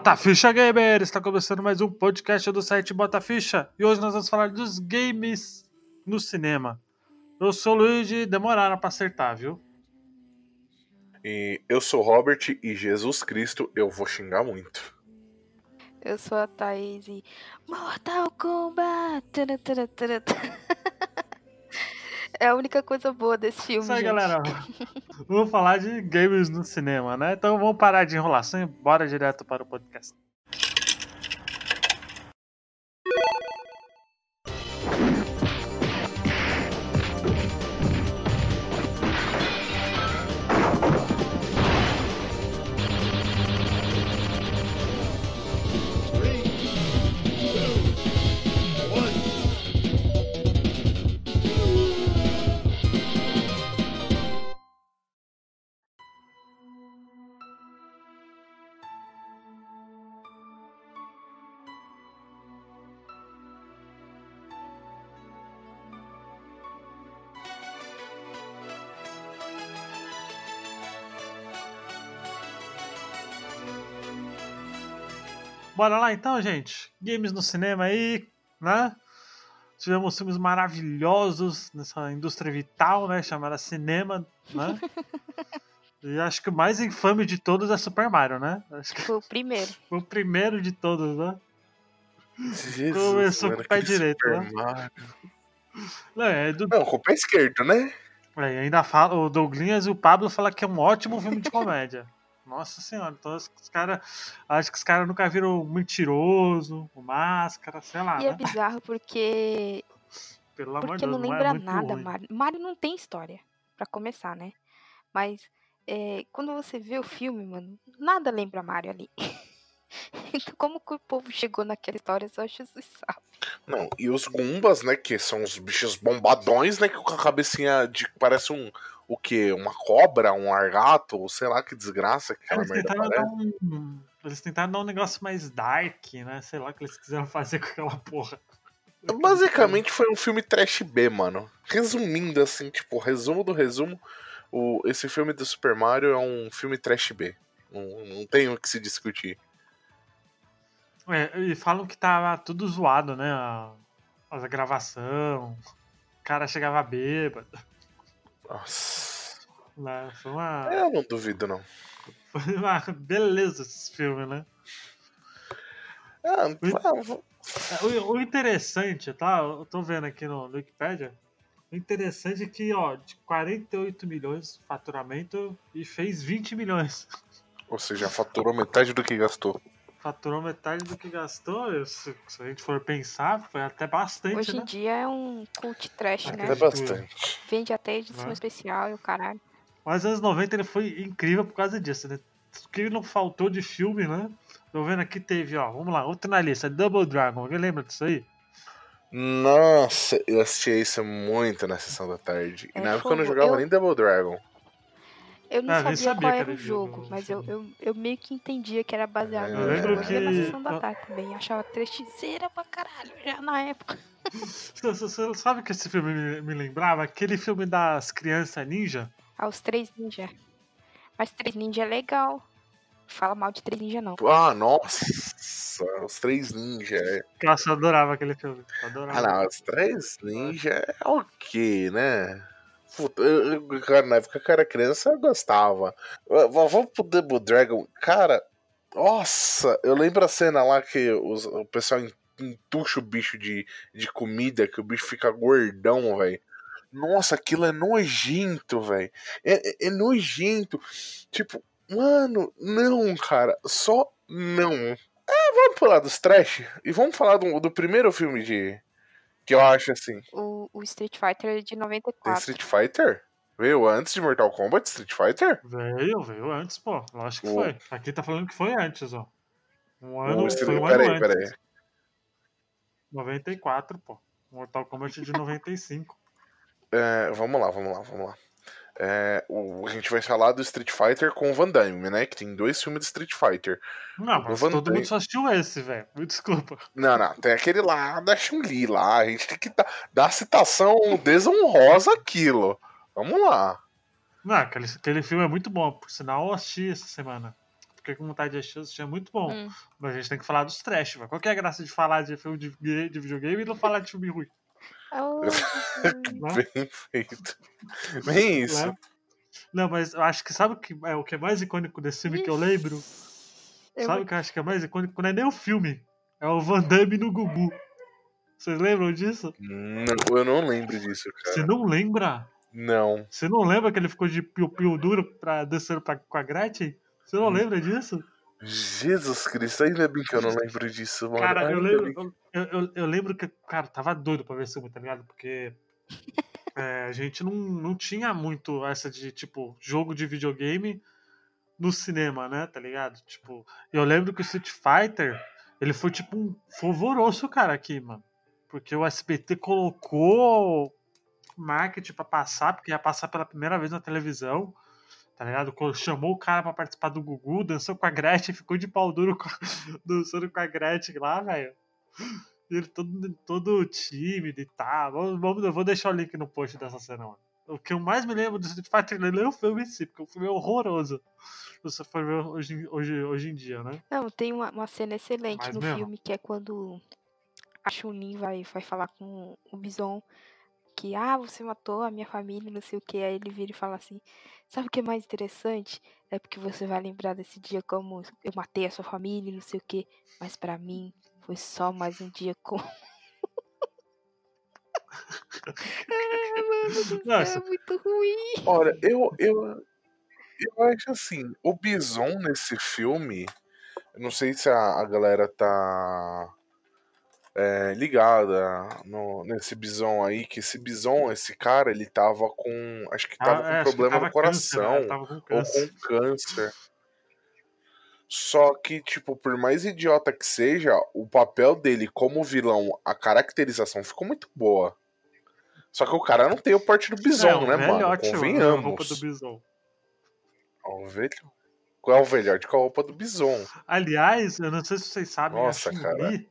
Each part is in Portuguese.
Bota Ficha Gamer! Está começando mais um podcast do site Bota Ficha e hoje nós vamos falar dos games no cinema. Eu sou o Luiz e demoraram pra acertar, viu? E eu sou o Robert e Jesus Cristo eu vou xingar muito. Eu sou a Thaís e Mortal Kombat! É a única coisa boa desse filme, Isso aí, gente. galera. vamos falar de games no cinema, né? Então vamos parar de enrolação e bora direto para o podcast. Bora lá então, gente. Games no cinema aí, né? Tivemos filmes maravilhosos nessa indústria vital, né? Chamada cinema, né? E acho que o mais infame de todos é Super Mario, né? Acho que Foi o primeiro. foi o primeiro de todos, né? Jesus, Começou com o pé direito, Super né? Mario. Não, é do, Não, com o pé esquerdo, né? é, ainda fala, o Douglas e o Pablo falam que é um ótimo filme de comédia. Nossa senhora, então os, caras. Acho que os caras nunca viram o mentiroso, o máscara, sei lá, E é né? bizarro porque, Pelo amor de porque Deus, não é lembra muito nada, ruim. Mario. Mario não tem história, pra começar, né? Mas é, quando você vê o filme, mano, nada lembra Mario ali. então, como que o povo chegou naquela história, só Jesus sabe. Não, e os Gumbas, né? Que são os bichos bombadões, né? Que com a cabecinha de. Parece um. O quê? Uma cobra, um argato, ou sei lá que desgraça que aquela merda parece. um, eles tentaram dar um negócio mais dark, né? Sei lá o que eles quiseram fazer com aquela porra. Basicamente foi um filme trash B, mano. Resumindo assim, tipo, resumo do resumo, o, esse filme do Super Mario é um filme trash B. Não, não tem o que se discutir. É, e falam que tava tudo zoado, né? A, a gravação. O cara chegava bêbado. Nossa. Né? Foi uma, Eu não duvido, não. foi uma beleza esse filme, né? Ah, ah, É, O, o interessante, tá? Eu tô vendo aqui no, no Wikipedia. O interessante é que, ó, de 48 milhões de faturamento e fez 20 milhões. ou seja, faturou metade do que gastou. Faturou metade do que gastou. Se, se a gente for pensar, foi até bastante, Hoje né? em dia é um cult trash, Até né? É bastante. Vende até edição Né? especial e o caralho. Mas anos 90 ele foi incrível por causa disso, né? O que não faltou de filme, né? Tô vendo aqui teve, ó, vamos lá, outro na lista, Double Dragon. Alguém lembra disso aí? Nossa, eu assistia isso muito na sessão da tarde. E É na época eu não jogava Eu- nem Double Dragon. Eu não Ah, sabia, sabia qual que era era o jogo, mas eu, eu, eu meio que entendia que era baseado Eu no lembro jogo. Eu via na que- sessão da tarde também. Achava trechiceira pra caralho, já na época. Você- você- Sabe que esse filme me, me lembrava? Aquele filme das crianças ninja? Aos três ninja. Mas três ninja é legal. Fala mal de três ninja, não. Ah, nossa, os três ninjas. é. Nossa, eu adorava aquele filme. eu Adorava. Ah, não, os três ninjas é ok, né? Puta, cara, na época que eu era criança eu gostava. Vamos pro Double Dragon. Cara, nossa, eu lembro a cena lá que os- o pessoal en- entuxa o bicho de, de comida, que o bicho fica gordão, velho. Nossa, aquilo é nojento, velho. É, é- é nojento. Tipo, mano, não, cara. Só não. É, vamos pular dos trash e vamos falar do, do primeiro filme de. Que eu acho assim. O, o Street Fighter é de Tem 94. Street Fighter? Veio antes de Mortal Kombat Street Fighter? Veio, veio antes, pô. Lógico que O- foi. Aqui tá falando que foi antes, ó. Um ano, O foi Street... um ano Peraí, antes. peraí. 94, pô. Mortal Kombat de 95. É, vamos lá, vamos lá, vamos lá. É, o- a gente vai falar do Street Fighter com o Van Damme, né? Que tem dois filmes de Street Fighter. Não, mas todo Damme- mundo só assistiu esse, velho. Me desculpa. Não, não, tem aquele lá da Chun-Li lá. A gente tem que dar, dar a citação desonrosa aquilo. Vamos lá. Não, aquele, aquele filme é muito bom. Por sinal, eu assisti essa semana. fiquei com vontade de assistir, é muito bom. Hum. Mas a gente tem que falar dos trash, velho. Qual que é a graça de falar de filme de, de videogame e não falar de filme ruim? Oh, Né? Bem feito. Bem isso. Né? Não, mas eu acho que sabe o que é, o que é mais icônico desse filme que eu lembro? eu Sabe o que eu acho que é mais icônico? Não é nem o filme. É o Van Damme no Gugu. Vocês lembram disso? Não, eu não lembro disso, Você cara. não lembra? Não. Você não lembra que ele ficou de piu-piu duro pra descer pra, com a Gretchen? Você não lembra disso? Jesus Cristo, ainda bem que eu não lembro disso, mano. Cara, eu lembro, eu, eu, eu- eu lembro que, cara, tava doido pra ver esse filme, tá ligado? Porque é, a gente não, não tinha muito essa de, tipo, jogo de videogame no cinema, né? Tá ligado? Tipo, eu lembro que o Street Fighter, ele foi tipo um favoroso, cara, aqui, mano. Porque o SBT colocou marketing pra passar, porque ia passar pela primeira vez na televisão. Tá ligado? Chamou o cara pra participar do Gugu, dançou com a Gretchen, ficou de pau duro com a- dançando com a Gretchen lá, velho. Ele todo, todo tímido e tal. Vamos, vamos- eu vou deixar o link no post dessa cena, mano. O que eu mais me lembro do Street Fighter não é o filme em si, porque o filme é horroroso. Se você for ver hoje, em- hoje, hoje em dia, né? Não, tem uma, uma cena excelente Mas no mesmo? filme que é quando a Chun-Li vai, vai falar com o Bison que, ah, você matou a minha família, não sei o que. Aí ele vira e fala assim: Sabe o que é mais interessante? É porque você vai lembrar desse dia como eu matei a sua família, não sei o que. Mas pra mim foi só mais um dia com. ah, mano Nossa. é muito ruim. Olha, eu, eu, eu acho assim, o Bison nesse filme, não sei se a, a galera tá é, ligada no, nesse Bison aí, que esse Bison, esse cara, ele tava com, acho que tava Ah, com é, problema tava no câncer, né? coração, Tava com ou câncer. com câncer. Só que, tipo, por mais idiota que seja, o papel dele como vilão, a caracterização ficou muito boa. Só que o cara não tem o porte do Bison, é, né, mano? velhote, mano, a roupa do Convenhamos. Bison. O velho- Qual é o velhote com a roupa do Bison? Aliás, eu não sei se vocês sabem, Nossa, a Chun-Li,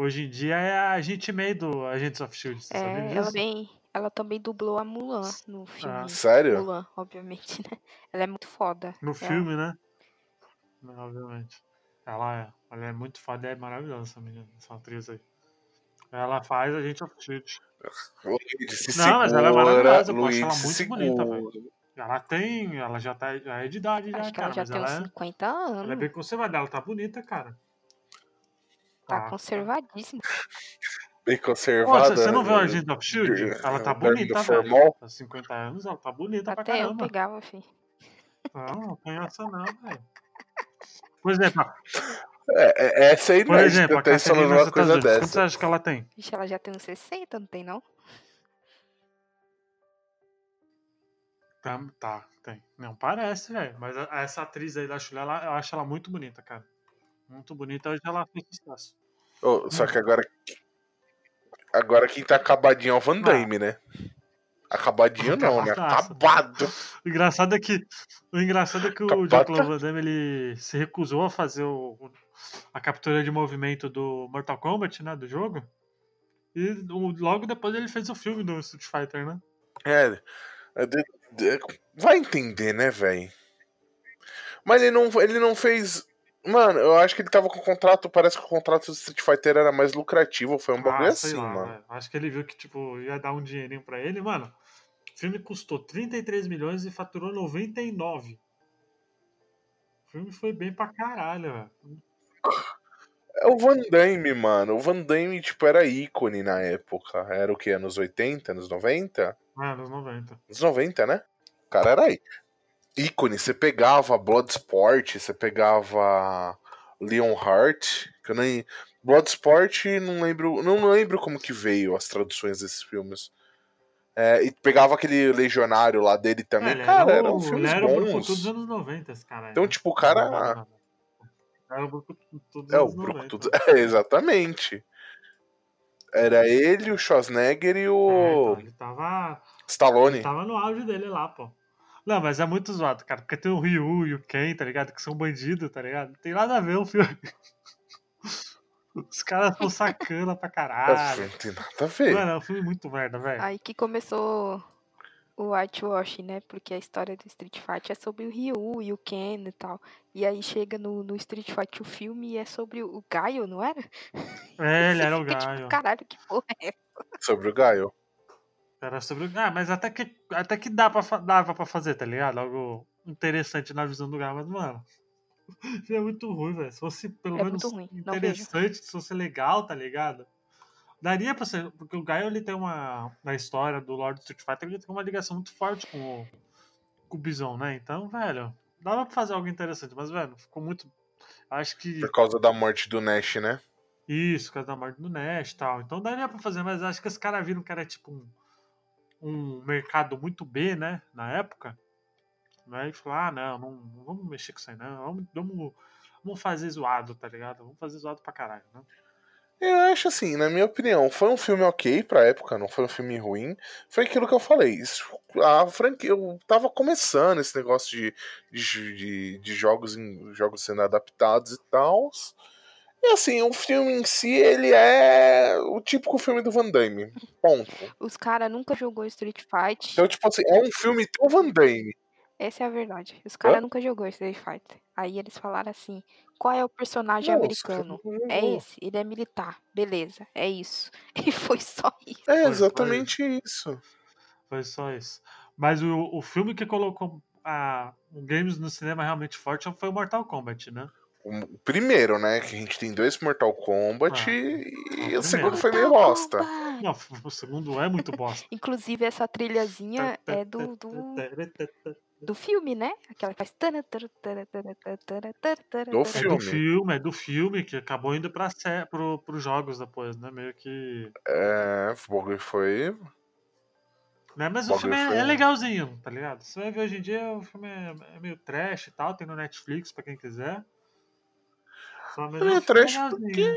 hoje em dia é a agente meio do Agents of S.H.I.E.L.D., você sabia É, disso? ela, bem, ela também dublou a Mulan no filme. Ah, Sério? Mulan, obviamente, né? Ela é muito foda. No Ela- filme, né? Não, Obviamente. Ela é, ela é muito foda e é maravilhosa essa menina, essa atriz aí. Ela faz a gente of S.H.I.E.L.D. Luigi, se Não, mas ela é segura, maravilhosa, eu acho ela muito bonita, segura. Ela tem, ela já, tá, já é de idade, já, Acho que cara, ela já tem uns ela é, 50 anos. ela é bem conservada, ela tá bonita, cara. Tá conservadíssima. Bem Pô, conservada. você não viu a eh, Agent of S.H.I.E.L.D.? Ela tá Dorme bonita, velho. formal. Há 50 anos, ela tá bonita pra Até eu caramba. pegava, filho. Não, não tem essa não, velho. Por exemplo, É, é, essa aí por não é exemplo, a tá Caterina uma coisa quanto você dessa. acha que ela tem? Vixe, ela já tem uns 60, não tem não? Tá, tá, tem. Não parece, velho. Mas a- essa atriz aí da Chulé, eu acho ela muito bonita, cara. Muito bonita. Hoje ela fez sucesso. Ô, só que agora. Agora quem tá acabadinho é o Van Ah. Damme, né? Acabadinho não, né? Acabado. O engraçado é que, o engraçado é que o. Jean-Claude Van Damme ele se recusou a fazer o, a captura de movimento do Mortal Kombat, né? Do jogo. E logo depois ele fez o filme do Street Fighter, né? É. é vai entender, né, velho? Mas ele não, ele não fez. Mano, eu acho que ele tava com o contrato. Parece que o contrato do Street Fighter era mais lucrativo. Foi um bagulho Ah, sei assim, lá, mano. Acho que ele viu que, tipo, ia dar um dinheirinho pra ele, mano. O filme custou 33 milhões e faturou 99. O filme foi bem pra caralho, velho. É o Van Damme, mano. O Van Damme, tipo, era ícone na época. Era o que? Anos 80, anos 90? Ah, nos 90. Anos 90, né? O cara era aí. Ícone. Você pegava Bloodsport, você pegava Leonheart, que eu nem. Bloodsport, não lembro. Não lembro como que veio as traduções desses filmes. É, e pegava aquele legionário lá dele também. ele cara, era eram o- filmes ele era o Brucutu bons. dos anos 90, esse cara. Então, tipo, o cara. Era o Brucutu dos É, o anos 90. Brucutu. É, exatamente. Era ele, o Schwarzenegger e É, o então, ele tava, Stallone. ele tava no auge dele lá, pô. Não, mas é muito zoado, cara, porque tem o Ryu e o Ken, tá ligado? Que são bandidos, tá ligado? Não tem nada a ver o filme. Os caras são sacana pra caralho. Não tem nada a ver. Mano, é um filme muito merda, velho. Aí que começou o whitewashing, né? Porque a história do Street Fighter é sobre o Ryu e o Ken e tal. E aí chega no, no Street Fighter o filme e é sobre o Gaio, não era? É, ele era o tipo, Gaio. caralho, que porra é essa? Sobre o Gaio. Era sobre. Ah, mas até que, até que dá pra, dava pra fazer, tá ligado? Algo interessante na visão do Gaio, mas, mano. Isso é muito ruim, velho. Se fosse pelo É menos interessante, se fosse legal, tá ligado? Daria pra ser. Porque o Gaio ele tem uma. Na história do Lord Street Fighter, ele tem uma ligação muito forte com o, com o Bison, né? Então, velho. Dava pra fazer algo interessante, mas, velho, ficou muito. Acho que. Por causa da morte do Nash, né? Isso, por causa da morte do Nash e tal. Então daria pra fazer, mas acho que os caras viram que era tipo um, um mercado muito B, né? Na época. Né? E falou, ah, não, não, não vamos mexer com isso aí, não. Vamos, vamos, vamos fazer zoado, tá ligado? Vamos fazer zoado pra caralho, né? Eu acho assim, na minha opinião, foi um filme ok pra época, não foi um filme ruim. Foi aquilo que eu falei. Isso, a franquia, eu tava começando esse negócio de, de, de, de jogos, em, jogos sendo adaptados e tal. E assim, o filme em si, ele é o típico filme do Van Damme. Ponto. Os caras nunca jogou Street Fighter. Então, tipo assim, é um filme do Van Damme. Essa é a verdade. Os caras nunca jogou Street Fighter. Aí eles falaram assim: qual é o personagem os americano? É jogou. esse, ele é militar. Beleza, é isso. E foi só isso. É Foi, exatamente isso. Foi só isso. Mas o, o filme que colocou a, o games no cinema realmente forte foi o Mortal Kombat, né? O primeiro, né? Que a gente tem dois Mortal Kombat Ah, e ah, o segundo primeiro. foi meio bosta. Não, o segundo é muito bosta. Inclusive, essa trilhazinha é do, do, do filme, né? Aquela que faz. Do É filme. do filme, é do filme que acabou indo pra sé, pro, pros jogos depois, né? Meio que. É, o foi. Né? Mas o Bagulho filme é, foi- é legalzinho, tá ligado? Você vai ver hoje em dia, o filme é, é meio trash e tal, tem no Netflix pra quem quiser. Ele é o filme trash legalzinho.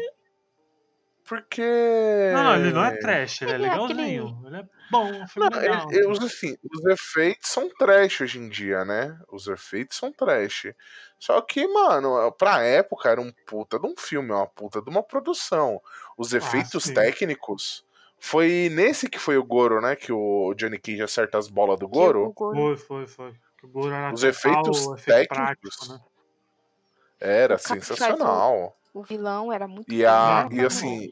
Porque. Não, não, ele não é trash, ele é Ele é legalzinho. Ele é bom, um filme Não, legal. ele- ele- os, assim, os efeitos são trash hoje em dia, né? Os efeitos são trash. Só que, mano, pra época era um puta de um filme, uma puta de uma produção. Os efeitos Ah, técnicos. Foi nesse que foi o Goro, né? Que o Johnny Cage acerta as bolas do Que Goro. Foi, foi, foi. O Goro era Os efeitos efeito técnicos prático, né? Era sensacional. O vilão era muito E, a, era e assim,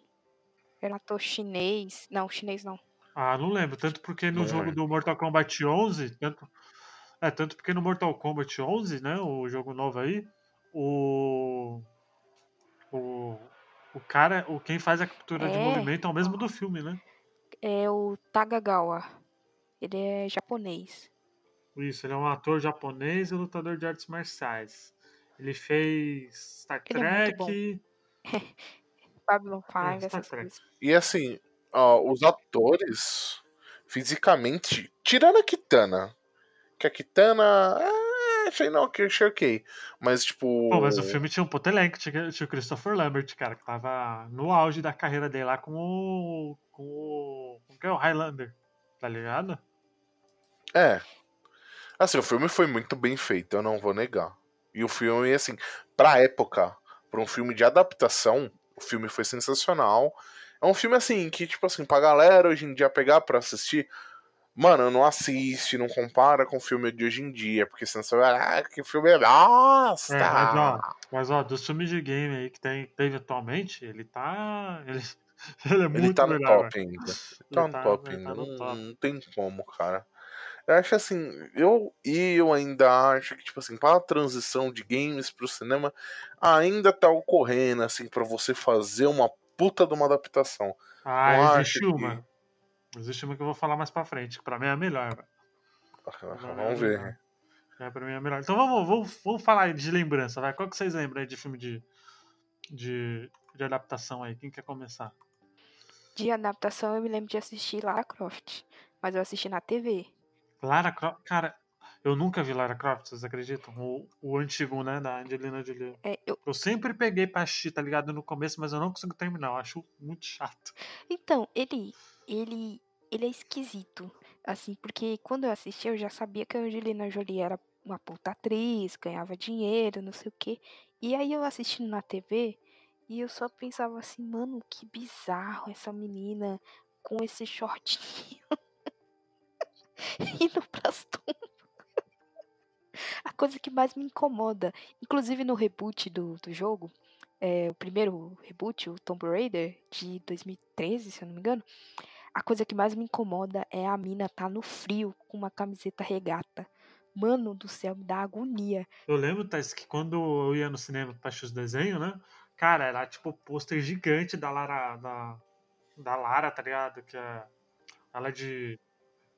Era um ator chinês. Não, chinês não. Ah, não lembro. Tanto porque no Não jogo lembro. do Mortal Kombat 11, tanto, é, tanto porque no Mortal Kombat 11, né, o jogo novo aí, o o, o cara, o quem faz a captura de É. movimento é o mesmo do filme, né? É o Tagagawa. Ele é japonês. Isso, ele é um ator japonês e lutador de artes marciais. Ele fez Star Ele é muito bom. Trek. Babylon É, 5, Star essas Trek. coisas. e assim, ó, os atores, fisicamente, tirando a Kitana, que a Kitana, é, achei não, que achei ok, mas tipo, Pô, mas o filme tinha um puto elenco, tinha, tinha o Christopher Lambert, cara, que tava no auge da carreira dele lá com o. com o. com o que é o Highlander, tá ligado? é, assim, o filme foi muito bem feito, eu não vou negar, e o filme, assim, pra época, pra um filme de adaptação, o filme foi sensacional, é um filme assim, que tipo assim, pra galera hoje em dia pegar pra assistir, Mano, não assiste, não compara com o filme de hoje em dia, porque senão você vai, ah, que filme é bosta. É, mas ó, mas ó, dos filmes de game aí que tem, teve atualmente, ele tá. Ele, ele é muito Ele tá no melhor. top ainda. Ele Tá no tá- top ele ainda. tá no não, top. não tem como, cara. Eu acho assim, eu e eu ainda acho que, tipo assim, para a transição de games pro cinema, ainda tá ocorrendo, assim, pra você fazer uma puta de uma adaptação. Ah, acho existe que- uma. Existe uma que eu vou falar mais pra frente, que pra mim é a melhor, velho. Vamos ver. É, pra mim é a melhor. Então vamos, vamos, vamos falar aí de lembrança, vai. Qual que vocês lembram aí de filme de, de, de adaptação aí? Quem quer começar? De adaptação, eu me lembro de assistir Lara Croft. Mas eu assisti na TV. Lara Croft, cara, eu nunca vi Lara Croft, vocês acreditam? O, o antigo, né, da Angelina Jolie. É, eu- Eu sempre peguei pra assistir, tá ligado, no começo, mas eu não consigo terminar, eu acho muito chato. Então, ele, ele, ele é esquisito, assim, porque quando eu assisti eu já sabia que a Angelina Jolie era uma puta atriz, ganhava dinheiro, não sei o quê. E aí eu assistindo na TV e eu só pensava assim, mano, que bizarro essa menina com esse shortinho. indo pras tumbas. A coisa que mais me incomoda, inclusive no reboot do, do jogo, é, o primeiro reboot, o Tomb Raider, de 2013, se eu não me engano, a coisa que mais me incomoda é a mina tá no frio com uma camiseta regata. Mano do céu, me dá agonia. Eu lembro, Thais, que quando eu ia no cinema pra assistir os desenhos, né? Cara, era tipo pôster gigante da Lara, da, da Lara, tá ligado? Que é, ela é de,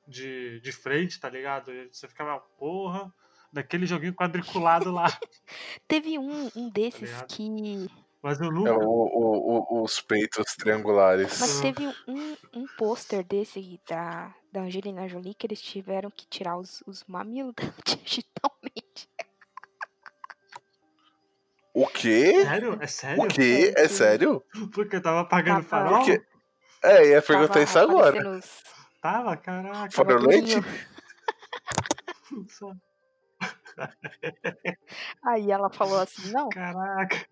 de, de frente, tá ligado? Você ficava, porra, daquele joguinho quadriculado lá. Teve um, um desses ligado? que. Mas eu É nunca. o, o- o- os peitos triangulares. Mas teve um, um pôster desse da, da Angelina Jolie que eles tiveram que tirar os, os mamilos digitalmente. O quê? Sério? É sério? O quê? É sério? Porque eu tava apagando o Tava- farol? É, ia perguntar Tava isso agora. os- Tava, caraca. Fora leite? Aí ela falou assim, não. Caraca.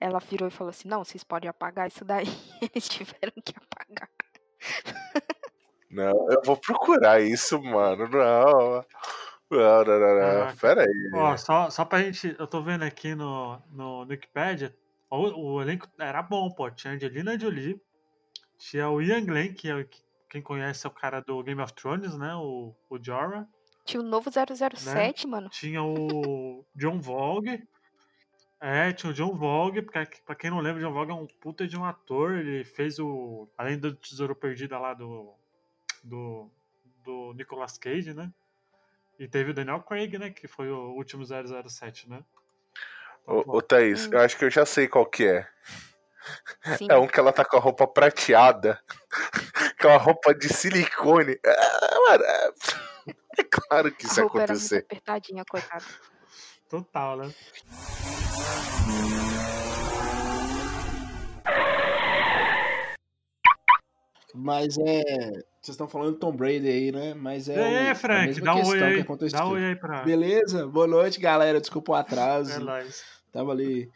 Ela virou e falou assim, não, vocês podem apagar isso daí. Eles tiveram que apagar. Não, eu vou procurar isso, mano. Não. Não, não, não, não. Pera aí. Ó, só, só pra gente. Eu tô vendo aqui no, no, no Wikipedia. O, o elenco era bom, pô. Tinha Angelina Jolie. Tinha o Ian Glenn, que é o- quem conhece é o cara do Game of Thrones, né? O, o Jorah. Tinha o novo 007, mano. Tinha o John Vogue. É, tinha o John Vogue, pra, pra quem não lembra, o John Vogue é um puta de um ator. Ele fez o. Além do Tesouro Perdido lá do. Do, do Nicolas Cage, né? E teve o Daniel Craig, né? Que foi o último 007, né? Ô, ô Thaís, Hum. eu acho que eu já sei qual que é. Sim. É um que ela tá com a roupa prateada. Com a roupa de silicone. Ah, mano, é... é claro que isso a ia roupa era muito acontecer. apertadinha, coitada. Total, né? Mas é. Vocês estão falando do Tom Brady aí, né? Mas é. e aí, o- a Frank, mesma dá um oi aí. aconteceu. Dá um oi aí pra. Beleza? Boa noite, galera. Desculpa o É atraso. nóis. Tava ali é,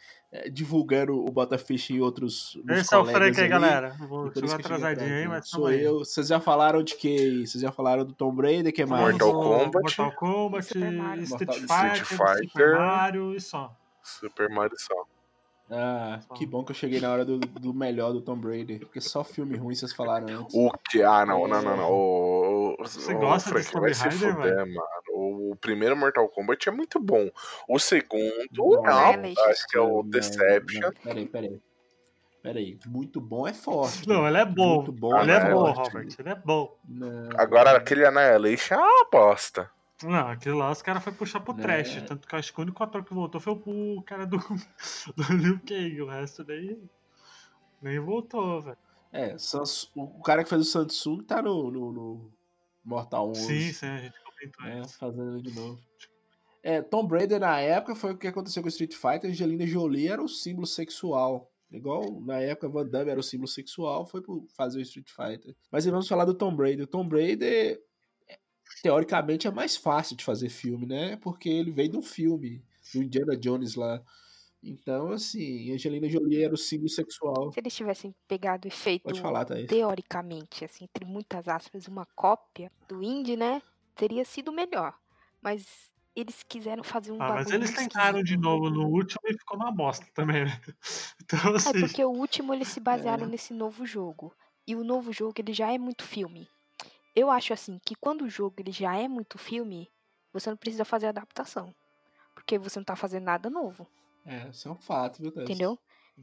divulgando o Botafish e outros. Esse é o colegas Frank aí, ali, galera. e Vou cheguei atrasadinho aí, mas Sou eu. Vocês já falaram de que? Vocês já falaram do Tom Brady, que mais? Mortal Kombat. Mortal Kombat, Super Mario. Street Mortal- Fighter, Street Super. Mario e só. Super Mario só. Ah, que bom que eu cheguei na hora do, do melhor do Tom Brady. Porque só filme ruim vocês falaram antes. O que? Ah, não, não, não, não. Você gosta Frank desse vai Tomb se Raider, fuder, mano. O primeiro Mortal Kombat é muito bom. O segundo, Não, não, Annihilation. acho que é o Não, Deception. não, Peraí, peraí. Peraí. Muito bom é forte. Não, ele é bom. Muito bom Ele é Ah, bom, é Robert. Ele é bom. Não. Agora, aquele Annihilation é uma bosta. Não, aquilo lá os caras foram puxar pro Né? trash. Tanto que eu acho que o único ator que voltou foi o cara do, do Liu Kang. O resto daí nem voltou, velho. É, o cara que fez o Samsung tá no, no, no Mortal 11. Sim, sim, a gente comentou É, isso. fazendo ele de novo. É, Tom Brady na época foi o que aconteceu com o Street Fighter. Angelina Jolie era o símbolo sexual. Igual na época Van Damme era o símbolo sexual, foi por fazer o Street Fighter. Mas vamos falar do Tom Brady. O Tom Brady, teoricamente, é mais fácil de fazer filme, né? Porque ele veio de um filme, do Indiana Jones lá. Então, assim, Angelina Jolie era o símbolo sexual. Se eles tivessem pegado e feito, falar, teoricamente, assim, entre muitas aspas, uma cópia do Indy, né? Teria sido melhor. Mas eles quiseram fazer um Ah, mas eles tentaram de novo no último e ficou uma bosta também, né? Então, É assim. porque o último eles se basearam É. nesse novo jogo. E o novo jogo ele já é muito filme. Eu acho assim que quando o jogo ele já é muito filme, você não precisa fazer adaptação. Porque você não tá fazendo nada novo, É, isso é um fato, viu, Thaís? entendeu?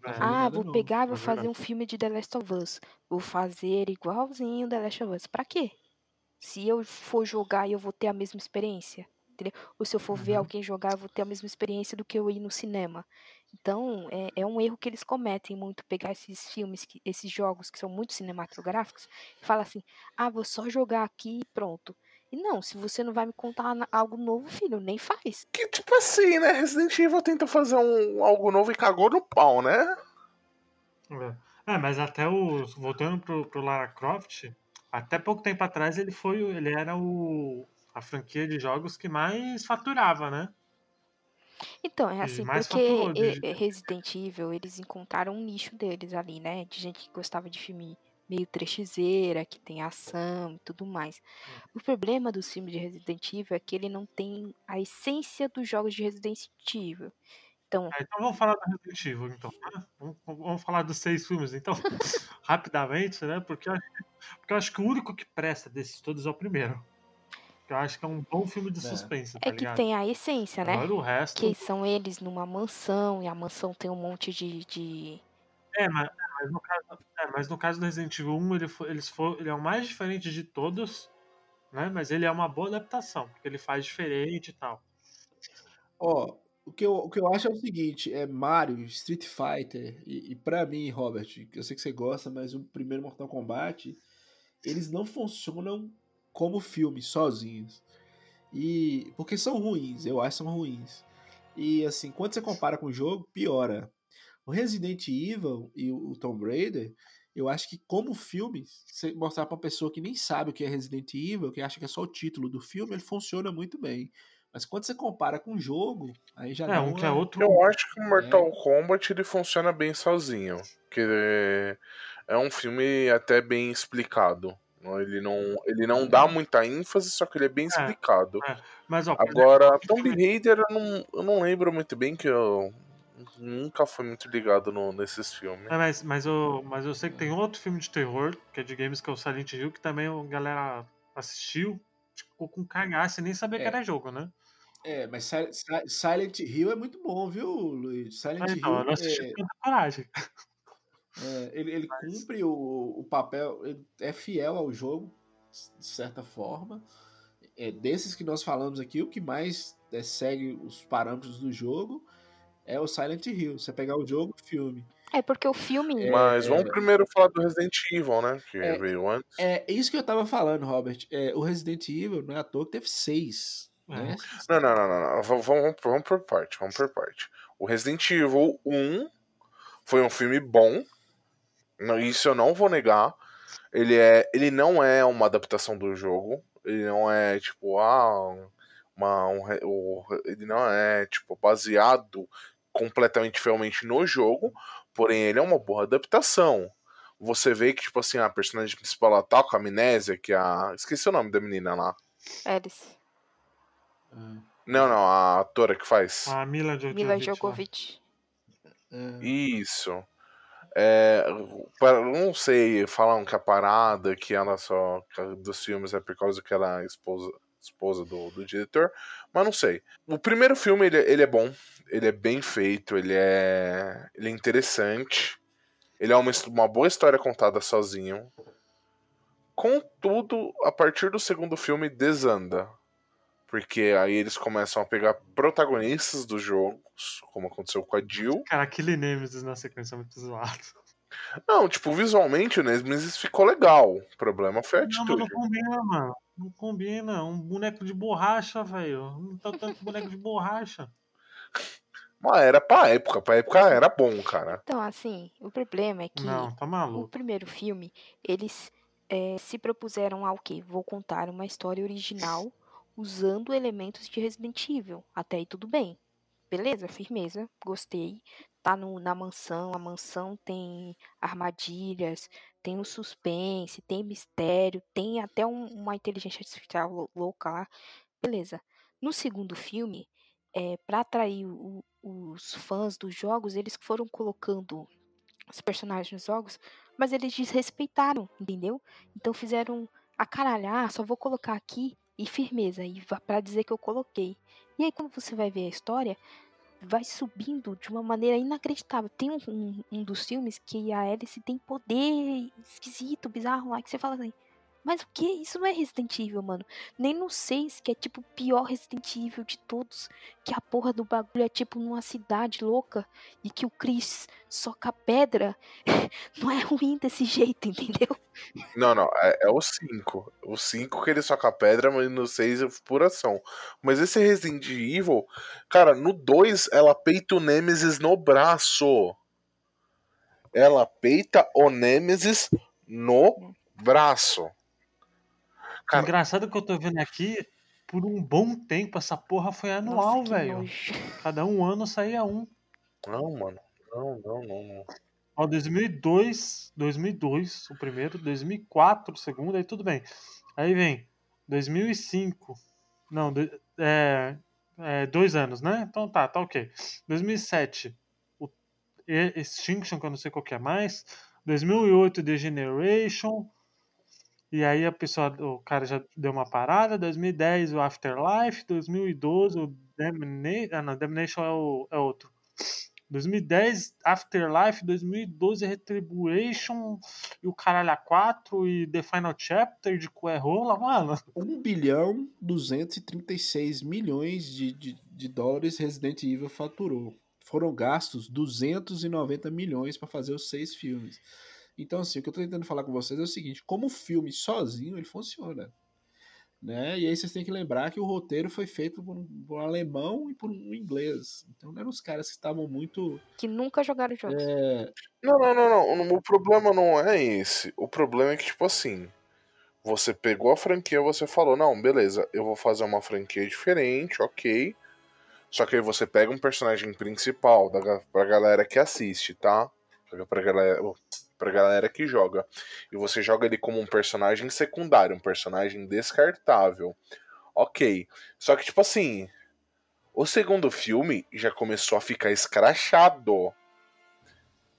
é, Ah, Ah, nada vou pegar e é vou fazer verdade. um filme de The Last of Us. Vou fazer igualzinho The Last of Us. Pra quê? Se eu for jogar e eu vou ter a mesma experiência. Entendeu? Ou se eu for ver Uhum. alguém jogar, eu vou ter a mesma experiência do que eu ir no cinema. Então, é, é um erro que eles cometem muito, pegar esses filmes, que- esses jogos que são muito cinematográficos, e falar assim, ah, vou só jogar aqui e pronto. E não, se você não vai me contar algo novo, filho, nem faz. Que tipo assim, né? Resident Evil tentou fazer um, algo novo e cagou no pau, né? É. É, mas até o. Voltando pro, pro Lara Croft, até pouco tempo atrás ele foi. o- Ele era o. A franquia de jogos que mais faturava, né? Então, é assim, porque faturou, de- Resident Evil, eles encontraram um nicho deles ali, né? De gente que gostava de filme meio trechizeira, que tem ação e tudo mais. O problema do filme de Resident Evil é que ele não tem a essência dos jogos de Resident Evil. Então, É, então vamos falar do Resident Evil, então. né? Vamos, vamos falar dos seis filmes, então, rapidamente, né? Porque eu, acho, porque eu acho que o único que presta desses todos é o primeiro. Que eu acho que é um bom filme de É. suspense, tá é que tem a essência, né? Agora o resto. Que são eles numa mansão, e a mansão tem um monte de. de... É, mas, mas no caso, é, mas no caso do Resident Evil 1, ele, foi, eles for, ele é o mais diferente de todos, né? Mas ele é uma boa adaptação, porque ele faz diferente e tal. Ó, o que, eu, o que eu acho é o seguinte, é Mario, Street Fighter, e, e para mim, Robert, eu sei que você gosta, mas o primeiro Mortal Kombat, eles não funcionam como filme, sozinhos. E. Porque são ruins, eu acho que são ruins. E assim, quando você compara com o jogo, piora. O Resident Evil e o Tomb Raider, eu acho que como filme, você mostrar pra uma pessoa que nem sabe o que é Resident Evil, que acha que é só o título do filme, ele funciona muito bem. Mas quando você compara com o jogo, aí já É, dá um que é outro. Eu acho que o Mortal Kombat ele funciona bem sozinho. Que é, é um filme até bem explicado. Ele não, ele não dá muita ênfase, só que ele é bem explicado. Mas, ó, Agora, Tomb Raider eu não, eu não lembro muito bem que eu nunca fui muito ligado no- nesses filmes. É, mas, mas, eu, mas eu sei que tem outro filme de terror, que é de games, que é o Silent Hill, que também a galera assistiu, ficou com cagaço e nem sabia que É. era jogo, né? É, mas Si- Si- Silent Hill é muito bom, viu, Luiz? Silent Mas, então, eu Hill não assisti é, coragem. é, ele, ele Mas- cumpre o, o papel, ele é fiel ao jogo, de certa forma. É, desses que nós falamos aqui, o que mais é, segue os parâmetros do jogo é o Silent Hill. Você pegar o jogo, o filme. É porque o filme. Mas é, vamos primeiro falar do Resident Evil, né? Que É. veio antes. É isso que eu tava falando, Robert. É, o Resident Evil, não é à toa que teve seis. Né? Não, não, não, não, não. Vamos, vamos, vamos por parte, vamos por parte. O Resident Evil 1 foi um filme bom. Isso eu não vou negar. Ele, é, ele não é uma adaptação do jogo. Ele não é tipo, ah, uma, um ele não é tipo baseado completamente fielmente no jogo. Porém, ele é uma boa adaptação. Você vê que, tipo assim, a personagem principal ela tá com a amnésia, que é a. Esqueci o nome da menina lá. Alice. Ah, Não, não, a atora que faz. A Mila Jovovich. Mila lá. Jovovich. ah. Isso. É, para- não sei, falam que a parada que ela só que dos filmes é por causa que ela é esposa, esposa do, do diretor, mas não sei. O primeiro filme ele, ele é bom, ele é bem feito, ele é, ele é interessante, ele é uma, uma boa história contada sozinho. Contudo, a partir do segundo filme desanda. Porque aí eles começam a pegar protagonistas dos jogos, como aconteceu com a Jill, Cara, aquele Nemesis na sequência é muito zoado. Não, tipo, visualmente o Nemesis ficou legal. O problema foi a Não, atitude. não combina, mano. Não combina. Um boneco de borracha, velho. Não tá tanto boneco de borracha. Mas era pra época, pra época era bom, cara. Então, assim, o problema é que Não, tá o primeiro filme, eles eh, se propuseram ao quê? Vou contar uma história original usando elementos de Resident Evil. Até aí tudo bem. Beleza, firmeza, gostei. Tá no, na mansão, a mansão tem armadilhas, tem o suspense, tem mistério, tem até um- uma inteligência artificial lou- louca lá. Beleza. No segundo filme, é, para atrair o- os fãs dos jogos, eles foram colocando os personagens nos jogos, mas eles desrespeitaram, entendeu? Então fizeram a caralho, ah, só vou colocar aqui e firmeza, e pra dizer que eu coloquei. E aí quando você vai ver a história, vai subindo de uma maneira inacreditável. Tem um, um, um dos filmes que a Alice tem poder esquisito, bizarro lá, que você fala assim, mas o que? Isso não é Resident Evil, mano. Nem no 6, que é tipo o pior Resident Evil de todos. Que a porra do bagulho é tipo numa cidade louca. E que o Chris soca pedra. Não é ruim desse jeito, entendeu? Não, não, é, é o 5. O 5 que ele soca pedra, mas no 6 é pura ação. Mas esse Resident Evil, cara, no 2 ela peita o Nemesis no braço. Ela peita o Nemesis no braço. Cara- Engraçado que eu tô vendo aqui, por um bom tempo, essa porra foi anual, velho. Cada um ano saía um. Não, mano. Não, não, não, não. Ó, 2002, 2002 o primeiro, 2004 o segundo, aí tudo bem. Aí vem 2005, não, é, é, dois anos, né? Então tá, tá ok. 2007, o Extinction, que eu não sei qual que é mais. 2008, The Generation. E aí a pessoa, o cara já deu uma parada. 2010, o Afterlife. 2012, o Damnation. Ah, não, Damnation é, o, é outro. 2010, Afterlife, 2012, Retribution, e o Caralho A4, e The Final Chapter de Coerrola, mano. 1 bilhão 236 milhões de, de, de dólares Resident Evil faturou. Foram gastos 290 milhões para fazer os seis filmes. Então, assim, o que eu tô tentando falar com vocês é o seguinte: como o filme sozinho, ele funciona. Né? E aí vocês têm que lembrar que o roteiro foi feito por um, por um alemão e por um inglês. Então não eram os caras que estavam muito. Que nunca jogaram jogos. é, Não, não, não, não. O problema não é esse. O problema é que, tipo assim, você pegou a franquia, você falou, não, beleza, eu vou fazer uma franquia diferente, ok. Só que aí você pega um personagem principal da, pra galera que assiste, tá? Pra, pra, galera, pra galera que joga. E você joga ele como um personagem secundário, um personagem descartável. Ok. Só que, tipo assim, o segundo filme já começou a ficar escrachado.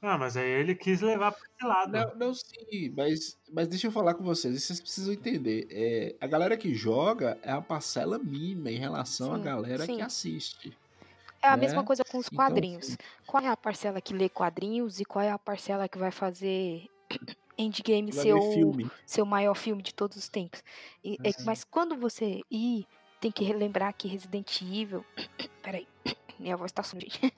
Ah, mas aí ele quis levar pra esse lado. Não, não sim, mas, mas deixa eu falar com vocês, e vocês precisam entender. É, a galera que joga é a parcela mínima em relação à Sim, galera sim. que assiste. É a né? mesma coisa com os Então, quadrinhos. assim, Qual é a parcela que lê quadrinhos e qual é a parcela que vai fazer Endgame vai ser o, o maior filme de todos os tempos? E- é- Uhum. mas quando você ir, tem que relembrar que Resident Evil. Peraí, minha voz tá gente.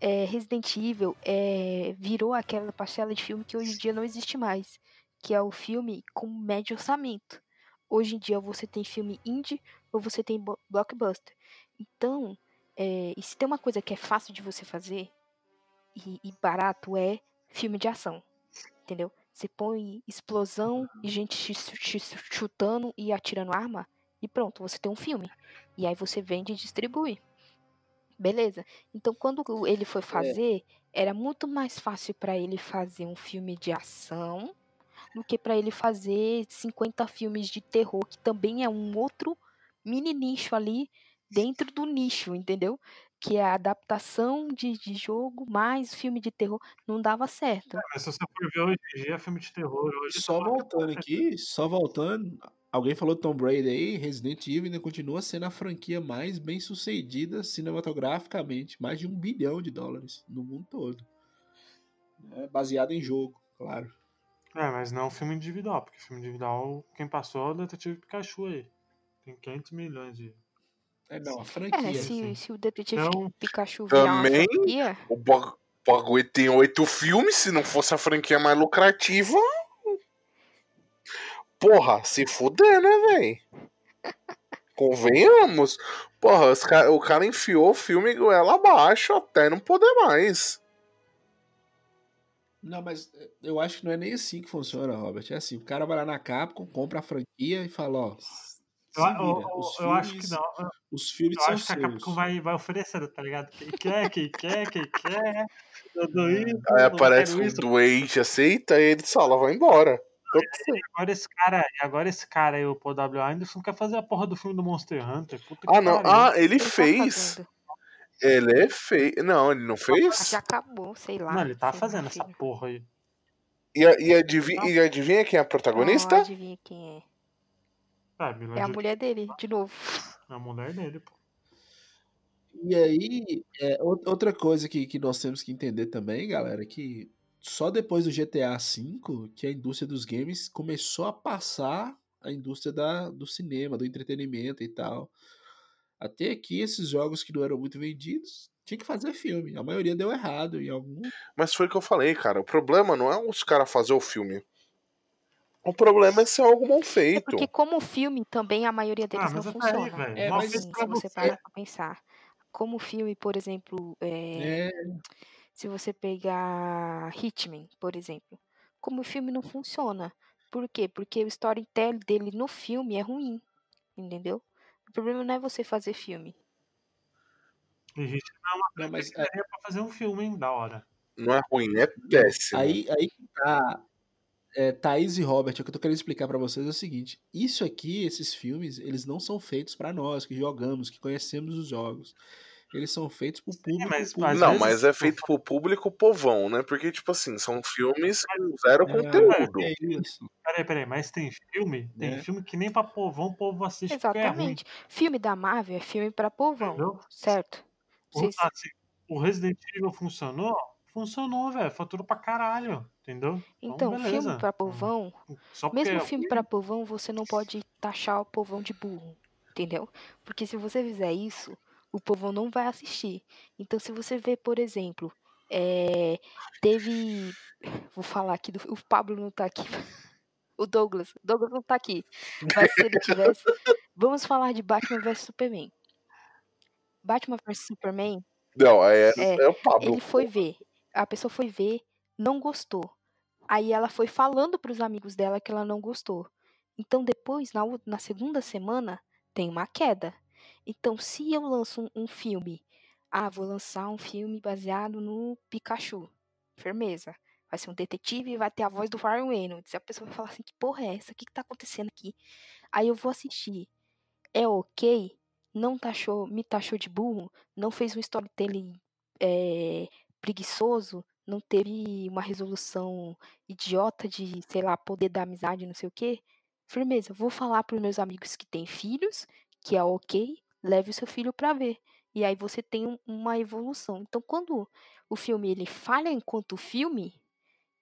É, Resident Evil é, virou aquela parcela de filme que hoje em dia não existe mais, que é o filme com médio orçamento. Hoje em dia você tem filme indie ou você tem blockbuster. Então, é, e se tem uma coisa que é fácil de você fazer e, e barato é filme de ação, entendeu? Você põe explosão e gente te chu- te chutando e atirando arma e pronto, você tem um filme. E aí você vende e distribui. Beleza. Então quando ele foi fazer, era muito mais fácil para ele fazer um filme de ação do que para ele fazer 50 filmes de terror, que também é um outro mini nicho ali dentro do nicho, entendeu? Que é a adaptação de, de jogo mais filme de terror não dava certo. Mas se você for ver hoje em dia, filme de terror hoje. Só tá voltando aqui, só voltando, alguém falou Tom Brady aí, Resident Evil ainda continua sendo a franquia mais bem sucedida cinematograficamente, mais de um bilhão de dólares no mundo todo. É, baseado em jogo, claro. É, mas não filme individual, porque filme individual, quem passou é o Detetive Pikachu aí. Tem 500 milhões de. É, não, a É, franquia. né? sim. Se, se o detetive Então, Pikachu virar uma também- franquia, O ba- bagulho tem oito filmes, se não fosse a franquia mais lucrativa. Porra, se fuder, né, véi? Convenhamos. Porra, o cara enfiou o filme goela abaixo até não poder mais. Não, mas é, eu acho que não é nem assim que funciona, Robert. É assim, o cara vai lá na Capcom, compra a franquia e fala, ó. Eu, eu- os eu acho que não. Os filmes Eu são acho que a seus. Capcom vai, vai oferecendo, tá ligado? Quem quer, quem quer, quem quer. Eu dou isso, Aí eu aparece um isso. doente, aceita, e ele fala, vai embora. Agora esse cara, e agora esse cara aí, o Paul W. Anderson, quer fazer a porra do filme do Monster Hunter. Puta Ah, não. pariu. Ah, ele ele tá fez. fazendo. Ele fez. Não, ele não fez? que acabou, sei lá. Não, ele tá fazendo essa porra aí. E, e, adivi- e adivinha quem é a Não, protagonista? adivinha quem É, é. Mila É a mulher dele, de novo. é a mulher dele, pô. E aí, é, ou- outra coisa que, que nós temos que entender também, galera, é que só depois do GTA V que a indústria dos games começou a passar a indústria da, do cinema, do entretenimento e tal. Até aqui, esses jogos que não eram muito vendidos, tinha que fazer filme. A maioria deu errado em algum. Mas foi o que eu falei, cara. O problema não é os caras fazer o filme. O problema é ser algo mal É feito. porque como filme também a maioria deles Ah, não até funciona. aí. É, mas Assim, se você parar pra pensar. Como filme, por exemplo, é, É, se você pegar Hitman, por exemplo, como o filme não funciona. Por quê? Porque o storytelling dele no filme é ruim, entendeu? O problema não é você fazer filme. E gente não, mas é, pra fazer um filme, hein? Da hora. Não é ruim, é péssimo. Aí, aí que tá. É, Thaís e Robert, o que eu tô querendo explicar pra vocês é o seguinte: isso aqui, esses filmes, eles não são feitos pra nós que jogamos, que conhecemos os jogos. Eles são feitos pro público. mas- público. Não, mas é feito pro público povão, né? Porque, tipo assim, são filmes com zero É, conteúdo. é isso. Peraí, peraí, mas tem filme, tem É. filme que nem pra povão o povo assiste é Exatamente. Filme da Marvel é filme pra povão, entendeu? certo? O, assim, o Resident Evil funcionou? Funcionou, velho. Faturou pra caralho, entendeu? Então, filme beleza. pra povão, Só porque mesmo é filme pra povão, você não pode taxar o povão de burro, entendeu? Porque se você fizer isso, o povão não vai assistir. Então, se você vê, por exemplo, é, teve. Vou falar aqui, do, o Pablo não tá aqui. O Douglas. O Douglas não tá aqui. Mas se ele tivesse. Vamos falar de Batman vs Superman. Batman vs Superman Não, é, É, é o Pablo. ele foi ver. A pessoa foi ver, não gostou. Aí ela foi falando pros amigos dela que ela não gostou. Então depois, na, na segunda semana, tem uma queda. Então, se eu lanço um, um filme, ah, vou lançar um filme baseado no Pikachu. Firmeza. Vai ser um detetive e vai ter a voz do Ryan Reynolds. A pessoa vai falar assim, que porra é essa? O que, que tá acontecendo aqui? Aí eu vou assistir. É ok? Não taxou, me taxou de burro? Não fez um storytelling é, preguiçoso, não teve uma resolução idiota de, sei lá, poder da amizade, não sei o quê. Firmeza, vou falar para meus amigos que têm filhos, que é ok, leve o seu filho para ver. E aí você tem um- uma evolução. Então, quando o filme ele falha enquanto filme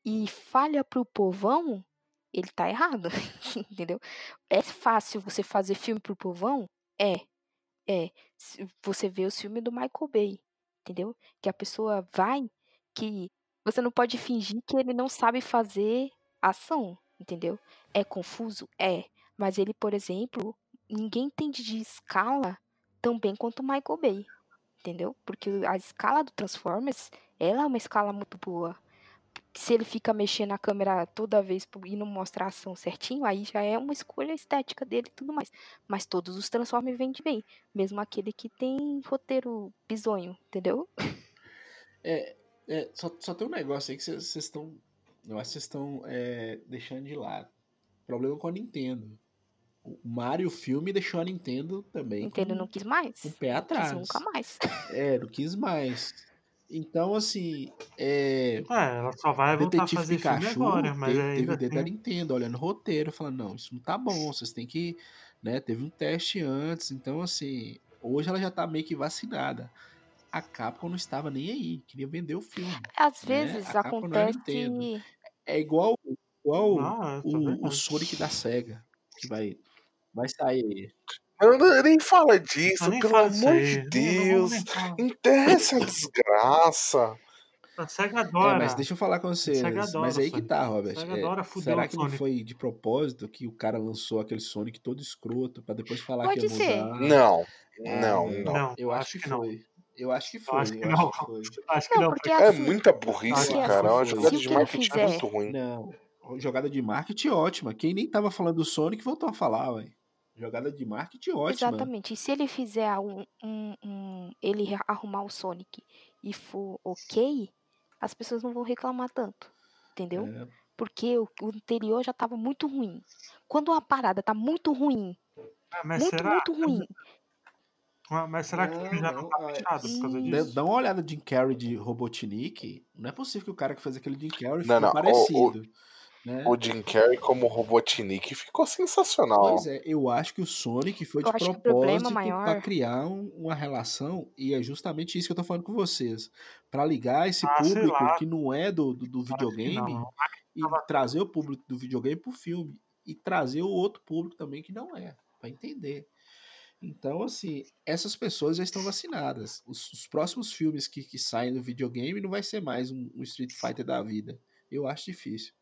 e falha pro povão, ele tá errado, entendeu? É fácil você fazer filme pro povão? É, é. Você vê o filme do Michael Bay, entendeu? Que a pessoa vai, que você não pode fingir que ele não sabe fazer ação, entendeu? É confuso? É. Mas ele, por exemplo, ninguém entende de escala tão bem quanto Michael Bay, entendeu? Porque a escala do Transformers, ela é uma escala muito boa. Se ele fica mexendo a câmera toda vez e não mostra a ação certinho, aí já é uma escolha estética dele e tudo mais. Mas todos os Transformers vendem bem. Mesmo aquele que tem roteiro bizonho, entendeu? É, é, só, só tem um negócio aí que vocês estão. Eu acho que vocês estão é, deixando de lado. Problema com a Nintendo. O Mario filme deixou a Nintendo também Nintendo com, não quis mais. o pé Quis atrás. nunca mais. É, não quis mais. Então, assim, é, É, ela só vai voltar a fazer filme Pikachu agora, mas teve, ainda teve o dedo da Nintendo olhando o roteiro, falando, não, isso não tá bom, vocês têm que, né, teve um teste antes, então assim, hoje ela já tá meio que vacinada. A Capcom não estava nem aí, queria vender o filme. Às né? vezes A é acontece. Nintendo. É igual, igual Não, é, o, o. Sonic da SEGA, que vai, vai sair. Não, não, nem fala disso, nem pelo amor de Deus. Enterra essa desgraça. A SEGA É, adora. mas deixa eu falar com adora Mas aí que tá, Robert. Sega é, adora fuder será o que não foi de propósito que o cara lançou aquele Sonic todo escroto pra depois falar que Pode ia ser. mudar? Não, Ah, não, velho. não. Não, Eu acho, acho que, que não. foi. Eu acho que foi. acho que eu não. acho que que Não, porque É assim. muita burrice, cara. É uma assim, jogada de que marketing muito ruim. Não. Jogada de marketing ótima. Quem nem tava falando do Sonic voltou a falar, ué. Jogada de marketing ótima. Exatamente. E se ele fizer um, um, um- ele arrumar o Sonic e for ok, as pessoas não vão reclamar tanto. Entendeu? É, Porque o, o anterior já tava muito ruim. Quando uma parada tá muito ruim, Ah, mas, muito, será, muito ruim, Ah, mas será que o já Não, tá é- fechado por causa. Dá- disso? Dá uma olhada de Jim Carrey de Robotnik. Não é possível que o cara que fez aquele Jim Carrey Não, não, o- parecido. Né? O Jim Carrey como Robotnik ficou sensacional. Pois é, eu acho que o Sonic foi Eu de propósito maior- para criar um- uma relação, e é justamente isso que eu tô falando com vocês. para ligar esse Ah, público que não é do, do, do videogame não. e trazer o público do videogame pro filme. E trazer o outro público também que não é, para entender. Então, assim, essas pessoas já estão vacinadas. Os, os próximos filmes que, que saem do videogame não vai ser mais um, um Street Fighter da vida. Eu acho difícil.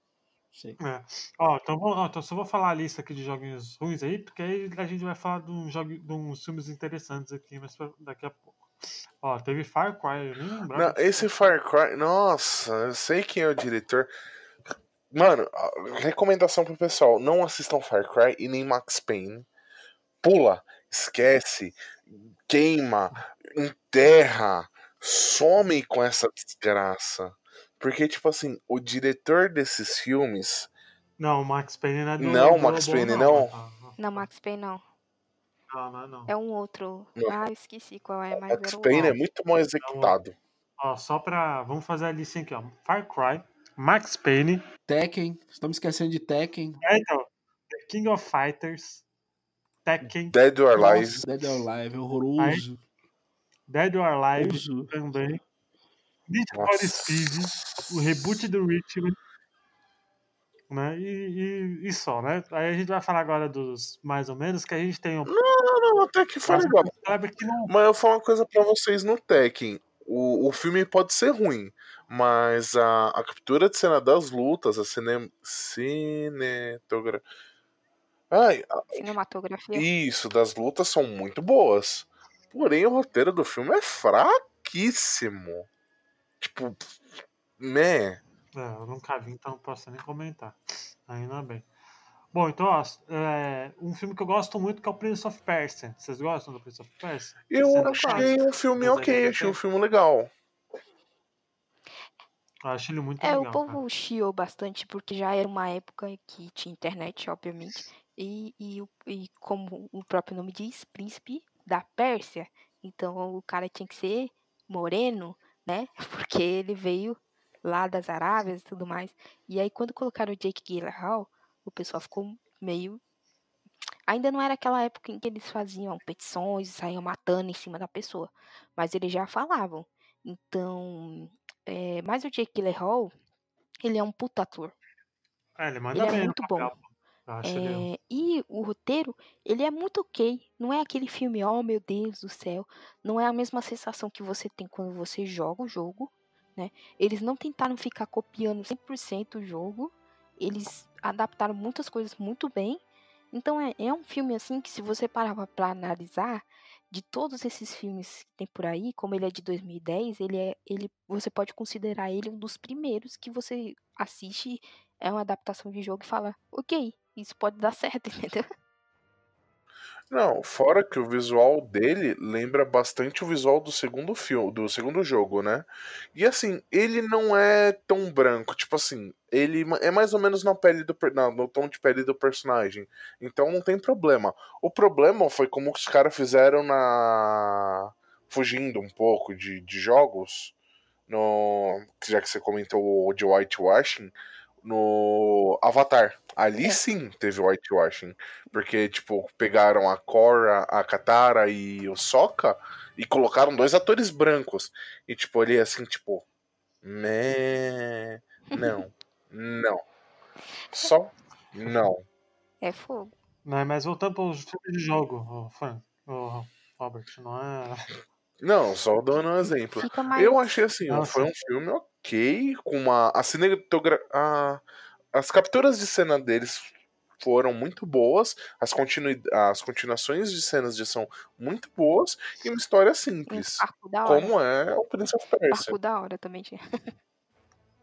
Sei. É. Ó, então, vou, ó, então só vou falar a lista aqui de joguinhos ruins aí, porque aí a gente vai falar de, um jogo, de uns filmes interessantes aqui mas daqui a pouco. Ó, teve Far Cry, eu nem lembrava. Não, esse Far Cry, nossa, eu sei quem é o diretor. Mano, recomendação pro pessoal: não assistam Far Cry e nem Max Payne. Pula, esquece, queima, enterra, some com essa desgraça. Porque, tipo assim, o diretor desses filmes. Não, o Max Payne não é do Não, Max Payne não? Ah, ah, Não, Max Payne não. Não, não, não. É um outro. Não. Ah, eu esqueci qual é, mas Max era o Payne é muito mal executado. Ó, só pra. Vamos fazer a lista aqui, ó. Far Cry, Max Payne, Tekken, estamos esquecendo de Tekken. é, então, The King of Fighters, Tekken, Dead or Alive. Nossa, Dead or Alive, horroroso. Dead or Alive horroroso. também, Need for. Speed, o reboot do Richmond, né? E, e, e só, né? Aí a gente vai falar agora dos mais ou menos, que a gente tem um Não, não, até que foi legal. Sabe que não. Mas eu vou falar uma coisa pra vocês no Tekken. O, o filme pode ser ruim, mas a, a captura de cena das lutas, a cine, cinematografia. Ai, a- Cinematografia. isso, das lutas são muito boas. Porém, o roteiro do filme é fraquíssimo. Tipo, né? É, eu nunca vi, então não posso nem comentar. Ainda bem. Bom, então, ó, é, um filme que eu gosto muito que é o Prince of Persia. Vocês gostam do Prince of Persia? Eu é achei um filme Mas ok, achei um filme legal. Eu acho ele muito É, legal. o povo chiou bastante porque já era uma época que tinha internet, obviamente. E, e, e como o próprio nome diz, príncipe da Pérsia. Então o cara tinha que ser moreno, né? Porque ele veio lá das Arábias e tudo mais. E aí quando colocaram o Jake Gyllenhaal, o pessoal ficou meio Ainda não era aquela época em que eles faziam petições e saíam matando em cima da pessoa. Mas eles já falavam. Então, é, mas o Jake Gyllenhaal, ele é um puta ator. É, ele manda Ele é bem no muito bom. papel. Acho. É, e o roteiro, ele é muito ok. Não é aquele filme, oh meu Deus do céu. Não é a mesma sensação que você tem quando você joga o jogo, né? Eles não tentaram ficar copiando 100% o jogo. Eles adaptaram muitas coisas muito bem. Então é, é um filme assim que se você parar pra analisar, de todos esses filmes que tem por aí, como ele é de 2010, ele é, ele, você pode considerar ele um dos primeiros que você assiste, é uma adaptação de jogo e fala, ok, isso pode dar certo, entendeu? Não, fora que o visual dele lembra bastante o visual do segundo filme, do segundo jogo, né? E assim, ele não é tão branco, tipo assim, ele é mais ou menos na pele do na- no tom de pele do personagem. Então não tem problema. O problema foi como os caras fizeram na fugindo um pouco de, de jogos no já que você comentou de whitewashing no Avatar. Ali É. sim teve whitewashing. Porque, tipo, pegaram a Korra, a Katara e o Sokka e colocaram dois atores brancos. E, tipo, ali assim, tipo. Né. Não. Não. Só. Não. É fogo. Né, mas voltando para os filmes de jogo, Fran, ô, Robert, não é. Não, só dando um exemplo. Eu achei assim, foi um filme ok, com uma. A cinematografia. As capturas de cena deles foram muito boas, as, continui, as continuações de cenas de ação muito boas e uma história Um simples. parco da hora. Como é o Prince of Persia. Parco da hora também tinha.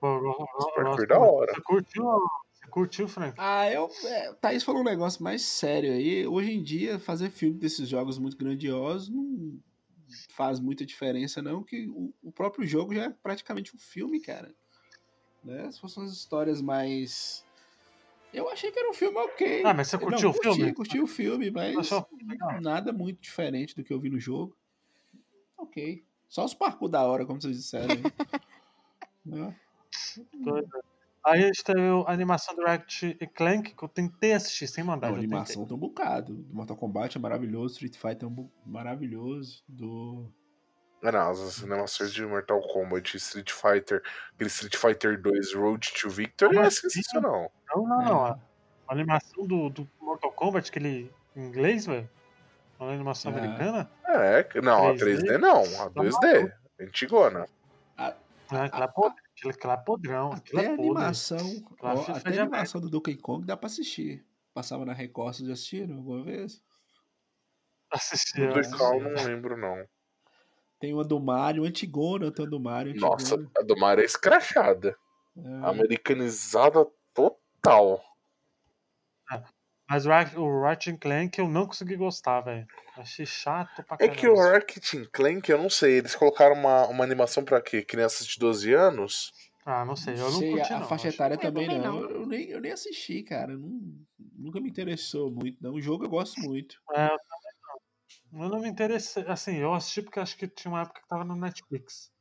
Gosto da hora. Você curtiu, você curtiu, Frank? Ah, eu. É, o Thaís falou um negócio mais sério aí. Hoje em dia, fazer filme desses jogos muito grandiosos não faz muita diferença, não, que o, o próprio jogo já é praticamente um filme, cara. Né? Se fossem umas histórias mais. Eu achei que era um filme ok. Ah, mas você Não, curtiu o curti, filme? Curti o filme, mas Achou nada muito diferente do que eu vi no jogo. Ok. Só os parkour da hora, como vocês disseram. aí. Né? Aí a gente teve a animação do Ratchet e Clank, que eu tentei assistir sem mandar. Não, a animação tem um bocado. Do Mortal Kombat é maravilhoso, Street Fighter é um maravilhoso. Do. Não, as animações de Mortal Kombat, Street Fighter, aquele Street Fighter 2 Road to Victory Como é sensacional. Não, não, não. É. A a animação do, do Mortal Kombat, aquele em inglês, velho. Uma animação É. americana. É, que- não, a 3D? 3D não, a Tá 2D, antigona. Ah, aquilo é podre, aquilo, aquilo é podrão. Aquilo Até é a animação. Ó, até a animação do Donkey Kong dá pra assistir. Passava na Record, vocês já assistiram alguma vez? Assisti, Do assisti. Cal não lembro, não. Tem uma do Mario, antigona, tem uma do Mario, antigona. Nossa, a do Mario é escrachada. É. Americanizada total. Mas o Rat- o Ratchet Clank eu não consegui gostar, velho. Achei chato pra É caramba. que o Ratchet Clank, eu não sei, eles colocaram uma, uma animação pra quê? Crianças de 12 anos? Ah, não sei, eu não sei curti a, a não. faixa etária Eu também também não. não. Eu, eu nem, eu nem assisti, cara. eu não- nunca me interessou muito, não. O jogo eu gosto muito. É, eu também não. Eu não me interessei. Assim, eu assisti porque acho que tinha uma época que tava no Netflix.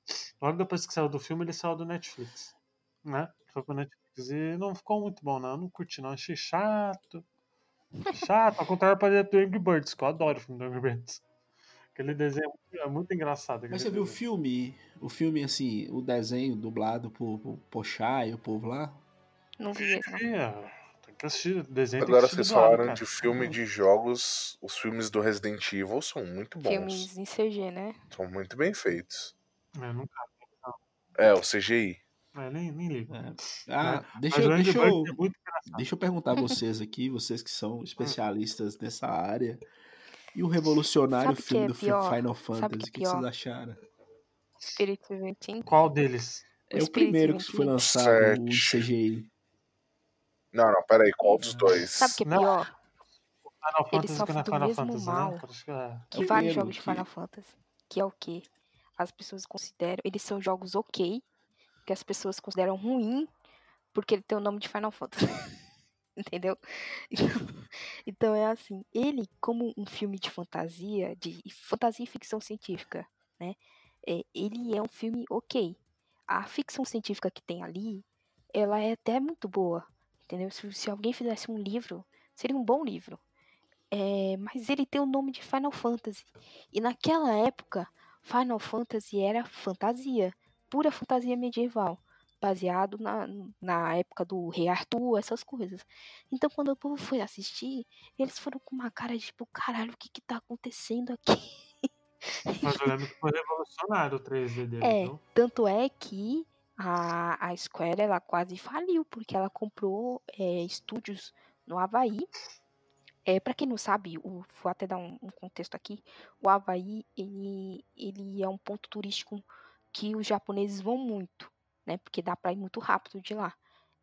Logo depois que saiu do filme, ele saiu do Netflix. Né? Foi pro Netflix. E não ficou muito bom, não. Eu não curti, não. Achei chato. Chato. Ao contrário, por exemplo, do Angry Birds, que eu adoro o filme do Angry Birds. Aquele desenho é muito, é engraçado. Mas você viu o filme? O filme, assim, o desenho dublado por, por Pochá e o povo lá? Não vi é, Tem que assistir. Desenho Agora vocês falaram cara. de filme de jogos, os filmes do Resident Evil são muito bons. Filmes em CG, né? São muito bem feitos. Eu nunca. É, o CGI. É, nem, nem ligo. É. Ah, deixa, Mas eu- o deixa, eu, é deixa eu perguntar a vocês aqui, vocês que são especialistas nessa área. E o revolucionário Sabe o que filme é do? Final Sabe o Fantasy, que o é que, que vocês acharam? Spirit 25. Qual deles? É o Spirit primeiro que foi 25. lançado, o Sete. CGI. Não, não, peraí, qual dos dois? Sabe o que é Não. pior? Final Ele Fantasy sofre é do Final mesmo Fantasy, mal né? Que é. Que o vários jogos de que- Final Fantasy. Que é o quê? As pessoas consideram. Eles são jogos ok. Que as pessoas consideram ruim. Porque ele tem o nome de Final Fantasy. Entendeu? Então, então é assim. Ele, como um filme de fantasia, de fantasia e ficção científica, né? É, ele é um filme ok. A ficção científica que tem ali, ela é até muito boa. Entendeu? Se, se alguém fizesse um livro, seria um bom livro. É, mas ele tem o nome de Final Fantasy. E naquela época, Final Fantasy era fantasia, pura fantasia medieval, baseado na, na época do Rei Arthur, essas coisas. Então, quando o povo foi assistir, eles foram com uma cara de tipo, caralho, o que que tá acontecendo aqui? Mas eu lembro que foi revolucionário o 3D dele, É, tanto é que a, a Square ela quase faliu, porque ela comprou é, estúdios no Havaí. É, para quem não sabe, o, vou até dar um, um contexto aqui. O Havaí ele, ele é um ponto turístico que os japoneses vão muito, né? Porque dá para ir muito rápido de lá.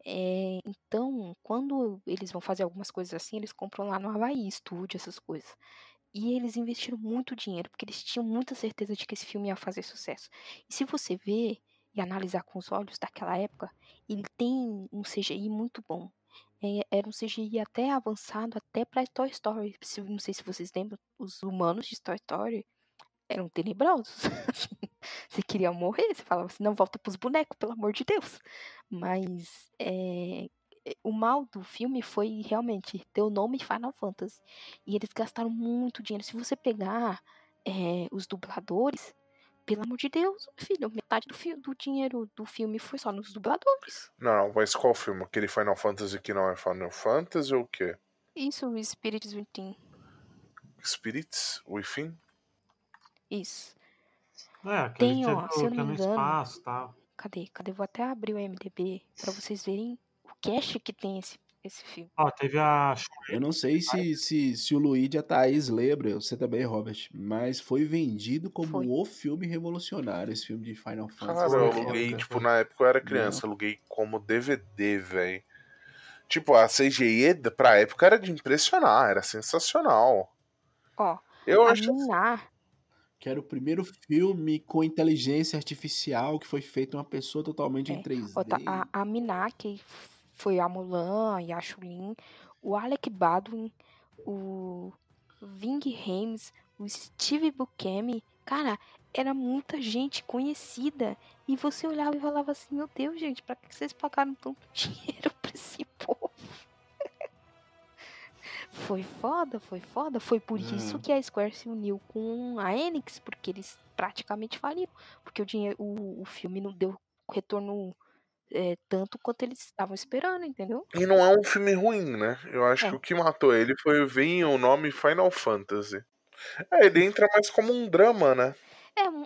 É, então, quando eles vão fazer algumas coisas assim, eles compram lá no Havaí, estúdio, essas coisas. E eles investiram muito dinheiro, porque eles tinham muita certeza de que esse filme ia fazer sucesso. E se você ver e analisar com os olhos daquela época, ele tem um CGI muito bom. É, era um CGI até avançado, até para Toy Story. Não sei se vocês lembram, os humanos de Toy Story eram tenebrosos. você queria morrer, você falava assim, não, volta pros bonecos, pelo amor de Deus. Mas é, o mal do filme foi realmente ter o nome Final Fantasy. E eles gastaram muito dinheiro. Se você pegar é, os dubladores, pelo amor de Deus, filho, metade do, fi- do dinheiro do filme foi só nos dubladores. Não, não, mas qual filme? Aquele Final Fantasy que não é Final Fantasy ou o quê? Isso, o Spirits Within. Spirits? Within? Isso. É, aquele Tem, que, ó, no- se eu não no me engano, espaço e tal. Cadê? Cadê? Vou até abrir o MDB pra vocês verem o cash que tem esse, esse filme. Ó, teve a. Eu não sei se, se, se o Luigi e a Thaís lembram, você também, Robert, mas foi vendido como Foi. o filme revolucionário, esse filme de Final Fantasy. Cara, Foi, eu foi, aluguei, foi, tipo, na época eu era criança, aluguei como DVD, velho. Tipo, a CGI pra época era de impressionar, era sensacional. Ó, Eu a acho Minar, Que era o primeiro filme com inteligência artificial que foi feito uma pessoa totalmente É, em 3D. ó, tá, a, a Minar, que foi a Mulan e a Chulin, o Alec Baldwin, o Ving Rhames, o Steve Buscemi, cara, era muita gente conhecida. E você olhava e falava assim, meu Deus, gente, pra que vocês pagaram tanto dinheiro pra esse? Foi foda, foi foda. Foi por isso Hum. que a Square se uniu com a Enix, porque eles praticamente faliram. Porque o, dinheiro, o, o filme não deu retorno é, tanto quanto eles estavam esperando, entendeu? E não é um filme ruim, né? Eu acho É. que o que matou ele foi vir o nome Final Fantasy. É, ele entra mais como um drama, né? É um-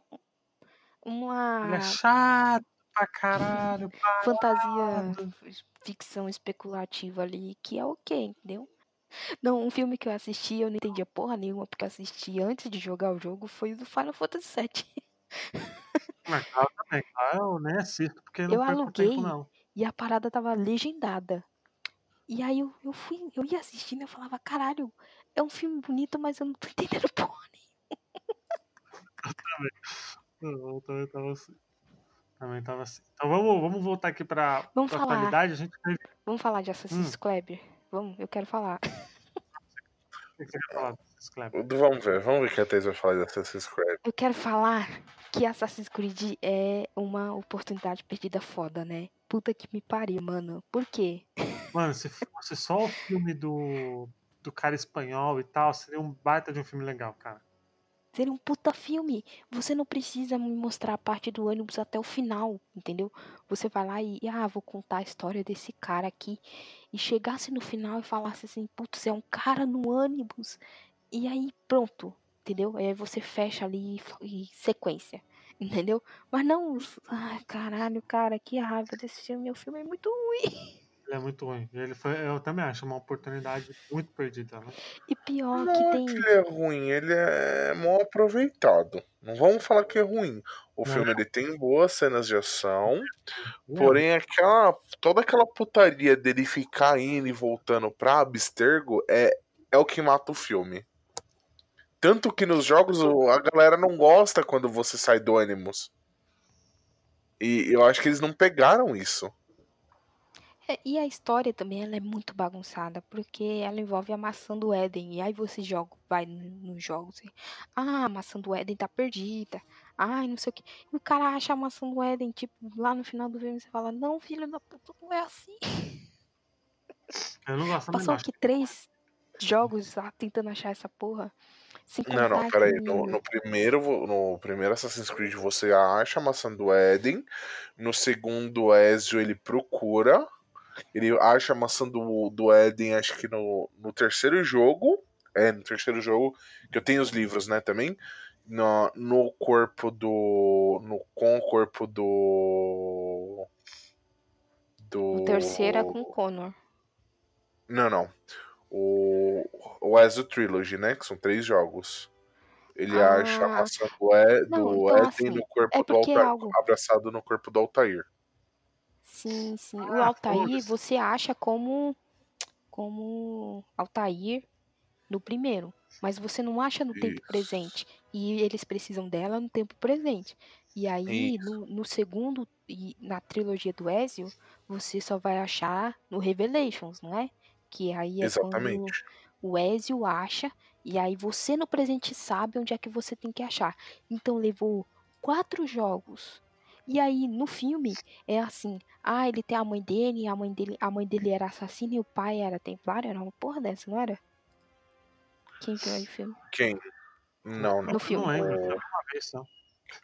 uma Ele é chato pra caralho. pá. fantasia, ficção especulativa ali, que é ok, entendeu? Não, um filme que eu assisti, eu não entendia porra nenhuma, porque eu assisti antes de jogar o jogo, foi o do Final Fantasy VII. Mas claro também, claro, eu nem assisto, porque não Eu perco aluguei. tempo, não. E a parada tava legendada. E aí eu, eu fui, eu ia assistindo e eu falava, caralho, é um filme bonito, mas eu não tô entendendo porra. Eu também tava assim. Também tava assim. Então vamos, vamos voltar aqui pra, Vamos pra falar. atualidade. A gente. Vamos falar de Assassin's Hum. Creed? Vamos, eu quero falar. O que você quer falar desses Kleber? Vamos ver, vamos ver o que a Thaís vai falar de Assassin's Creed. Eu quero falar que Assassin's Creed é uma oportunidade perdida foda, né? Puta que me pariu, mano. Por quê? Mano, se fosse só o filme do, do cara espanhol e tal, seria um baita de um filme legal, cara. Seria um puta filme. Você não precisa me mostrar a parte do ônibus até o final, entendeu? Você vai lá e, ah, vou contar a história desse cara aqui. E chegasse no final e falasse assim, putz, é um cara no ônibus. E aí, pronto, entendeu? Aí você fecha ali e sequência, entendeu? Mas não, ai, caralho, cara, que raiva desse filme. O filme é muito ruim. Ele é muito ruim. Ele foi, eu também acho uma oportunidade muito perdida, né? E pior Não que é tem. que ele é ruim, ele é mal aproveitado. Não vamos falar que é ruim. O Não. filme ele tem boas cenas de ação, Não, porém aquela toda aquela putaria dele ficar indo e voltando pra Abstergo é, é o que mata o filme. Tanto que nos jogos a galera não gosta quando você sai do Animus. E eu acho que eles não pegaram isso. É, e a história também ela é muito bagunçada, porque ela envolve a maçã do Éden. E aí você joga, vai nos jogos e, ah, a maçã do Éden tá perdida. Ai, não sei o que. E o cara acha a maçã do Éden, tipo, lá no final do filme você fala, não, filho da puta, não é assim. eu não gosto Passou aqui três jogos lá tentando achar essa porra. Não, não, peraí. que- No, no primeiro, no primeiro Assassin's Creed você acha a maçã do Éden. No segundo, Ezio ele procura. Ele acha a maçã do, do Éden, acho que no, no terceiro jogo. É, no terceiro jogo, que eu tenho os livros, né, também. No, no corpo do. No, com o corpo do. Do. O terceiro é com o Connor. Não, não. O, o Ezio Trilogy, né? Que são três jogos. Ele Ah. acha a maçã do, e, Não, do então, Éden assim, no corpo é do é Altair. algo- Abraçado no corpo do Altair. Sim, sim. O Ah, Altair foda-se. você acha como como Altair no primeiro, mas você não acha no tempo Isso. presente. E eles precisam dela no tempo presente. E aí no, no segundo e na trilogia do Ezio, você só vai achar no Revelations, não é? Que aí é quando Exatamente. o Ezio acha e aí você no presente sabe onde é que você tem que achar. Então levou quatro jogos. E aí no filme é assim, ah, ele tem a mãe dele, a mãe dele, a mãe dele era assassina e o pai era templário, era uma porra dessa, não era? Quem que era o filme? Quem? Não, não. No filme. Não lembro, só.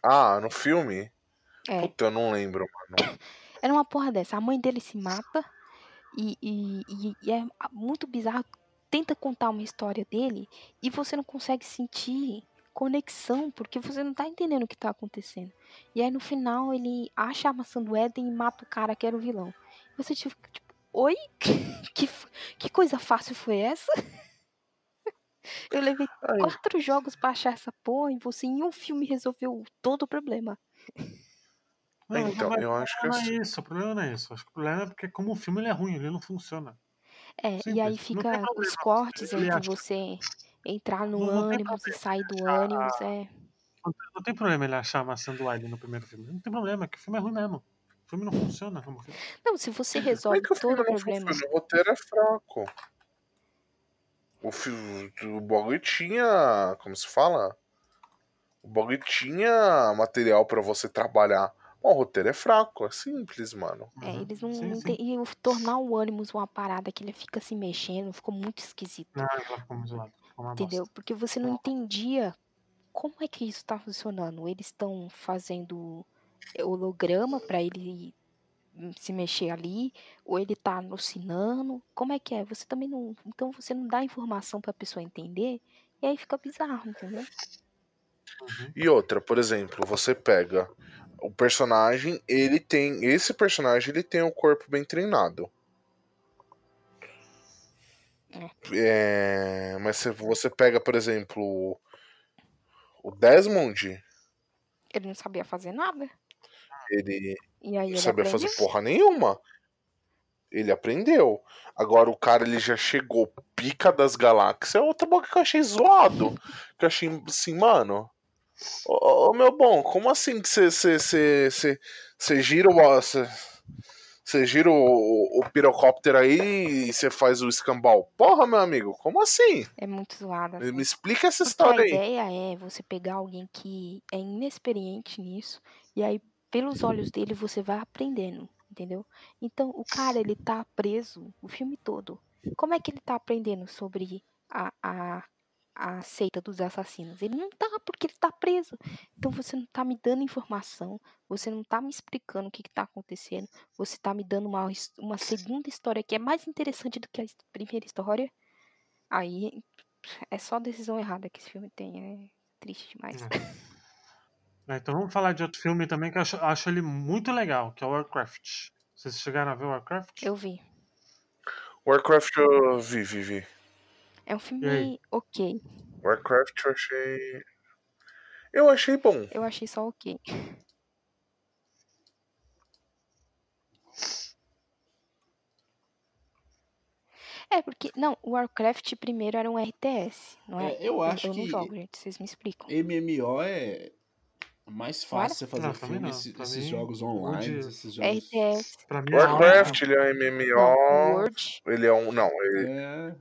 Ah, no filme? É. Puta, eu não lembro, mano. Era uma porra dessa. A mãe dele se mata e, e, e- e é muito bizarro. Tenta contar uma história dele e você não consegue sentir conexão porque você não tá entendendo o que tá acontecendo. E aí no final ele acha a maçã do Éden e mata o cara que era o vilão. Você tipo, tipo oi? Que, que coisa fácil foi essa? Eu levei quatro jogos pra achar essa porra e você em um filme resolveu todo o problema. Não, então, eu acho que não é assim. isso, o problema não é isso. Acho que o problema é porque como o filme ele é ruim, ele não funciona. É, e aí Simples. Fica os cortes entre acha- você entrar no Não- não tem ônibus e sair do ônibus, é. Não, não tem problema ele achar a maçã do Alien no primeiro filme. Não tem problema, é que o filme é ruim mesmo. O filme não funciona como filme. Não, se você é resolve que o filme todo o problema. funciona? O roteiro é fraco. O, fi- o bagulho tinha. Como se fala? O bagulho tinha material pra você trabalhar. Bom, o roteiro é fraco, é simples, mano. É, Uhum. eles não, Sim, não sim. tem- E tornar o ônibus uma parada que ele fica se mexendo ficou muito esquisito. Não, ela ficou muito zoada. Entendeu? bosta. Porque você não entendia como é que isso tá funcionando. Eles estão fazendo holograma pra ele se mexer ali, ou ele tá alucinando. Como é que é? Você também não. Então você não dá informação pra pessoa entender, e aí fica bizarro, entendeu? Uhum. E outra, por exemplo, você pega o personagem, ele tem. Esse personagem ele tem um corpo bem treinado. É, mas se você pega, por exemplo, o Desmond, Ele não sabia fazer nada. ele não ele sabia aprendeu. fazer porra nenhuma. Ele aprendeu. Agora o cara ele já chegou pica das galáxias. É outra boca que eu achei zoado. Que eu achei assim, mano. Ô, meu bom, como assim que você gira o. Você, você gira o, o pirocóptero aí e você faz o escambau. Porra, meu amigo, como assim? É muito zoado. Me assim. explica essa Porque história a aí. ideia é você pegar alguém que é inexperiente nisso e aí pelos olhos dele você vai aprendendo, entendeu? Então o cara ele tá preso o filme todo. Como é que ele tá aprendendo sobre a, a, a seita dos assassinos? Ele não tá porque ele tá preso. Então você não tá me dando informação, você não tá me explicando o que, que tá acontecendo, você tá me dando uma, uma segunda história que é mais interessante do que a primeira história. Aí é só decisão errada que esse filme tem. É triste demais. É, Então vamos falar de outro filme também que eu acho, acho ele muito legal, que é o Warcraft. Vocês chegaram a ver o Warcraft? Eu vi. Warcraft eu vi, vi, vi. É um filme ok. Warcraft eu achei. Eu achei bom. Eu achei só ok. É, porque. Não, o Warcraft primeiro era um RTS, não é? É, eu acho eu não que jogo, gente. Vocês me explicam. MMO é mais fácil você fazer Não, pra mim filme, não. esse- Pra esses mim, jogos online, esses jogos. RTS. Pra mim, é Warcraft, ele é um MMO. Ele é um. Não, ele- É,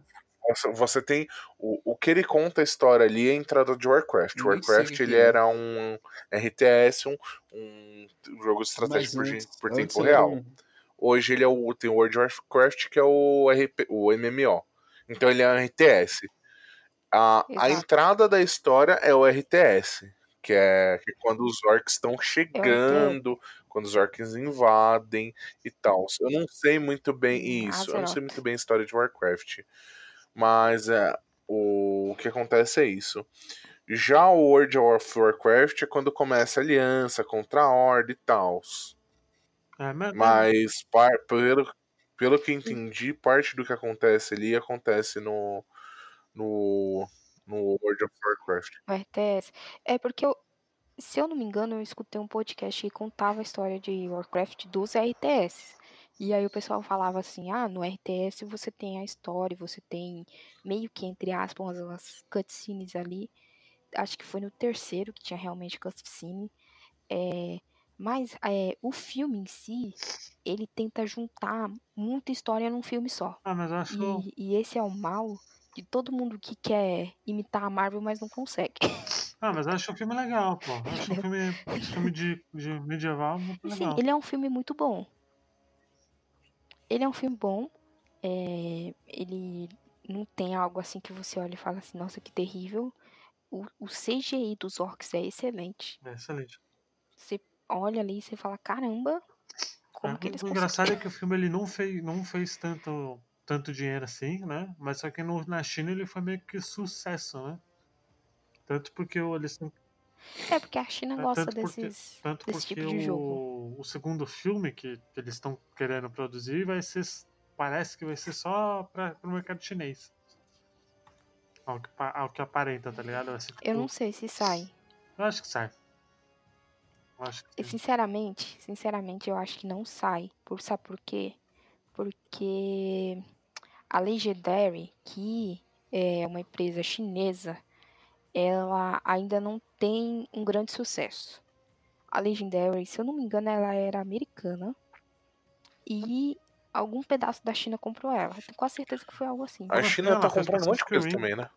você- tem. O, o que ele conta a história ali é a entrada de Warcraft. O Warcraft ele é. era um RTS, um, um jogo de estratégia por, antes, por tempo real. um- Hoje ele é o. Tem o World of Warcraft, que é o, RP, o MMO. Então ele é um RTS. A, a entrada da história é o RTS. Que é, que é quando os orcs estão chegando, quando os orcs invadem e tal. Eu não sei muito bem Hum, isso. Eu não sei muito bem a história de Warcraft. Mas é, o, o que acontece é isso. Já o World of Warcraft é quando começa a aliança contra a Horda e tal. É, mas, Mas par- pelo, pelo que entendi, parte do que acontece ali acontece no, no, no World of Warcraft. O RTS. É porque eu. Se eu não me engano, eu escutei um podcast que contava a história de Warcraft dos RTS. E aí o pessoal falava assim, ah, no RTS você tem a história, você tem meio que, entre aspas, as cutscenes ali. Acho que foi no terceiro que tinha realmente cutscene. É, mas é, o filme em si, ele tenta juntar muita história num filme só. ah, mas eu acho. E, e esse é o mal de todo mundo que quer imitar a Marvel, mas não consegue. Ah, mas eu acho o filme legal, pô. Acho o filme, filme de, de medieval muito Sim, legal. ele é um filme muito bom. Ele é um filme bom. é, ele não tem algo assim que você olha e fala assim, nossa, que terrível. O, o CGI dos orcs é excelente. É excelente. Você olha ali e você fala, caramba, como É, que eles o engraçado é que o filme ele não fez, não fez tanto, tanto dinheiro assim, né? Mas só que no- na China ele foi meio que sucesso, né? Tanto porque eles têm É porque a China É, gosta tanto porque- desses, Tanto desse porque tipo de jogo. o, o segundo filme que, que eles estão querendo produzir vai ser. Parece que vai ser só para o mercado chinês. Ao que, ao que aparenta, tá ligado? Ser, Eu não tipo- sei se sai. eu acho que sai. Eu acho que E. Sinceramente, sinceramente, eu acho que não sai. Por, sabe por quê? Porque a Legendary, que é uma empresa chinesa, ela ainda não tem um grande sucesso. A Legendary, se eu não me engano, ela era americana. E algum pedaço da China comprou ela. Eu tenho quase certeza que foi algo assim. A China ela tá comprando um monte de coisa também, né?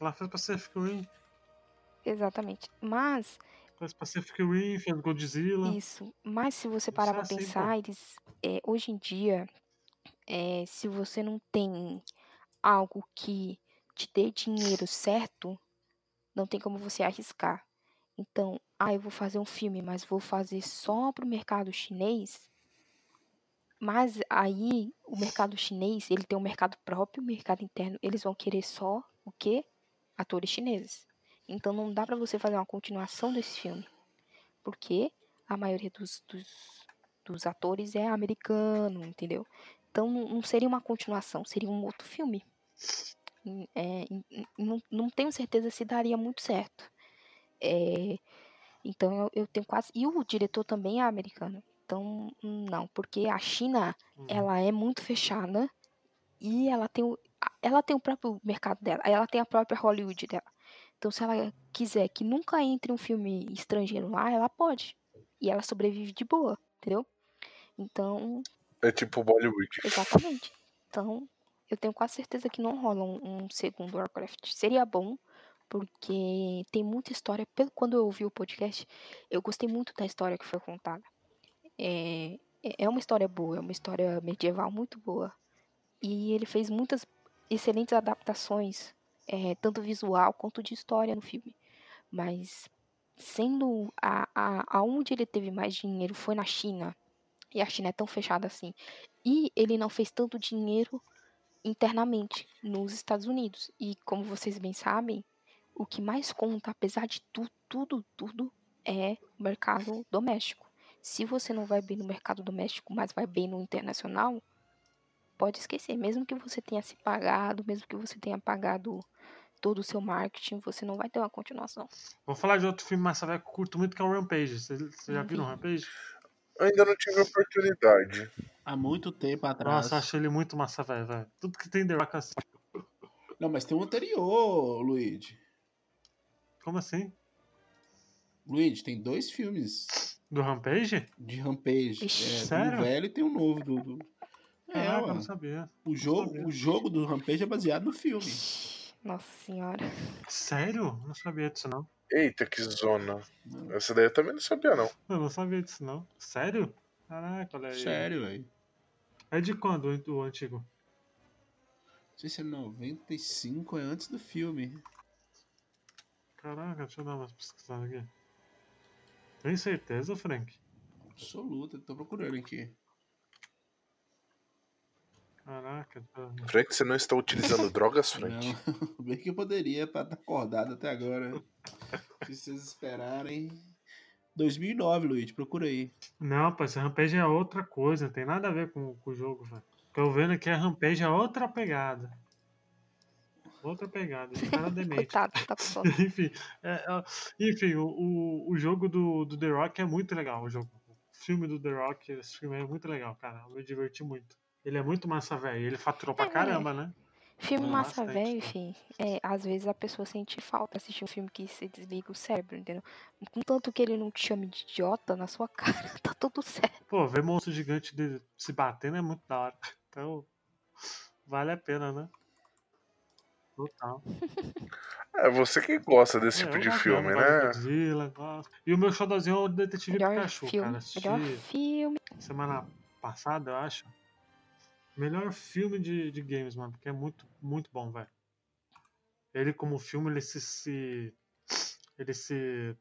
Ela fez Pacific Rim, Exatamente. Mas fez Pacific Rim, fez Godzilla. Isso. Mas se você parar é pra assim, pô. pensar, eles, é, hoje em dia, é, se você não tem algo que te dê dinheiro certo, não tem como você arriscar. Então, ah, eu vou fazer um filme, mas vou fazer só pro mercado chinês. Mas aí, o mercado chinês, ele tem um mercado próprio, um mercado interno. Eles vão querer só o quê? Atores chineses. Então, não dá pra você fazer uma continuação desse filme porque a maioria dos, dos, dos atores é americano, entendeu? Então não seria uma continuação, seria um outro filme. É, não, não tenho certeza se daria muito certo. É, então eu, eu tenho quase. E o diretor também é americano. Então, não, porque a China Uhum. ela é muito fechada e ela tem o, ela tem o próprio mercado dela, ela tem a própria Hollywood dela. Então, se ela quiser que nunca entre um filme estrangeiro lá, ela pode. e ela sobrevive de boa, entendeu? Então, É tipo Bollywood. exatamente. Então, eu tenho quase certeza que não rola um, um segundo Warcraft. Seria bom, porque tem muita história. Pelo quando eu ouvi o podcast, eu gostei muito da história que foi contada. É, é uma história boa, é uma história medieval muito boa. E ele fez muitas excelentes adaptações, é, tanto visual quanto de história no filme. Mas sendo a, a, aonde ele teve mais dinheiro foi na China. E a China é tão fechada assim. E ele não fez tanto dinheiro internamente nos Estados Unidos. E como vocês bem sabem, o que mais conta, apesar de tudo, tudo, tudo, é o mercado doméstico. Se você não vai bem no mercado doméstico, mas vai bem no internacional, pode esquecer. Mesmo que você tenha se pagado, mesmo que você tenha pagado todo o seu marketing, você não vai ter uma continuação. Vou falar de outro filme massa velho que eu curto muito, que é o Rampage. Vocês já viram o. Rampage? Eu ainda não tive oportunidade. Há muito tempo atrás. Nossa, acho ele muito massa velho, velho. Tudo que tem The Rock assim. Não, mas tem um anterior, Luigi. Como assim? Luigi, tem dois filmes Do Rampage? de Rampage. Ixi, É, tem sério? um velho e tem um novo. Do, do... É, Caraca, eu não sabia. o, jogo, sabia. o jogo do Rampage é baseado no filme. Nossa senhora. Sério? Não sabia disso, não. Eita, que zona. Essa daí eu também não sabia, não. Eu não sabia disso, não. Sério? Caraca, olha aí. Sério, velho. É de quando o antigo? Não sei se é 95, é antes do filme. Caraca, deixa eu dar uma pesquisada aqui. Tem certeza, Frank? Absoluta, tô procurando aqui. Caraca, tá- Frank, você não está utilizando drogas, Frank? Não, bem que eu poderia pra estar acordado até agora. Se vocês esperarem. 2009, Luigi, procura aí. Não, pô, esse Rampage é outra coisa, não tem nada a ver com, com o jogo, velho. Eu vendo aqui é Rampage é outra pegada. Outra pegada, esse cara é demente. Coitado, tá enfim, é, é, enfim o, o, o jogo do, do The Rock é muito legal. O jogo. O filme do The Rock, esse filme é muito legal, cara. Eu me diverti muito. Ele é muito massa, velho. Ele faturou pra É. caramba, né? Filme É, massa velho, enfim. É, às vezes a pessoa sente falta assistir um filme que se desliga o cérebro, entendeu? Contanto que ele não te chame de idiota na sua cara, tá tudo certo. Pô, ver monstro gigante de- se batendo é muito da hora. Então, vale a pena, né? Total. É você que gosta desse É, tipo de filme, né? Godzilla, gosto. E o meu xodózinho é o Detetive Melhor Pikachu, filme. cara. Assisti Melhor filme. semana passada, eu acho. Melhor filme de, de games, mano, porque é muito, muito bom, velho. Ele, como filme, ele se, se. Ele se.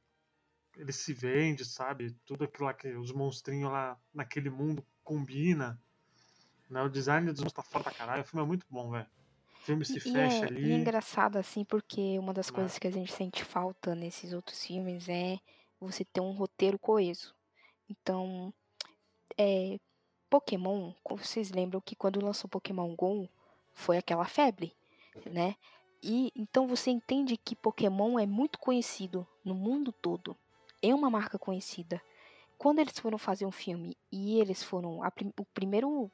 Ele se vende, sabe? Tudo aquilo lá que os monstrinhos lá naquele mundo combina. Né? O design dos monstros tá foda pra caralho. O filme é muito bom, velho. O filme se E, fecha é, ali. e é engraçado, assim, porque uma das Né? coisas que a gente sente falta nesses outros filmes é você ter um roteiro coeso. Então, é, Pokémon, vocês lembram que quando lançou Pokémon GO foi aquela febre, né? E então você entende que Pokémon é muito conhecido no mundo todo. É uma marca conhecida. Quando eles foram fazer um filme e eles foram. o primeiro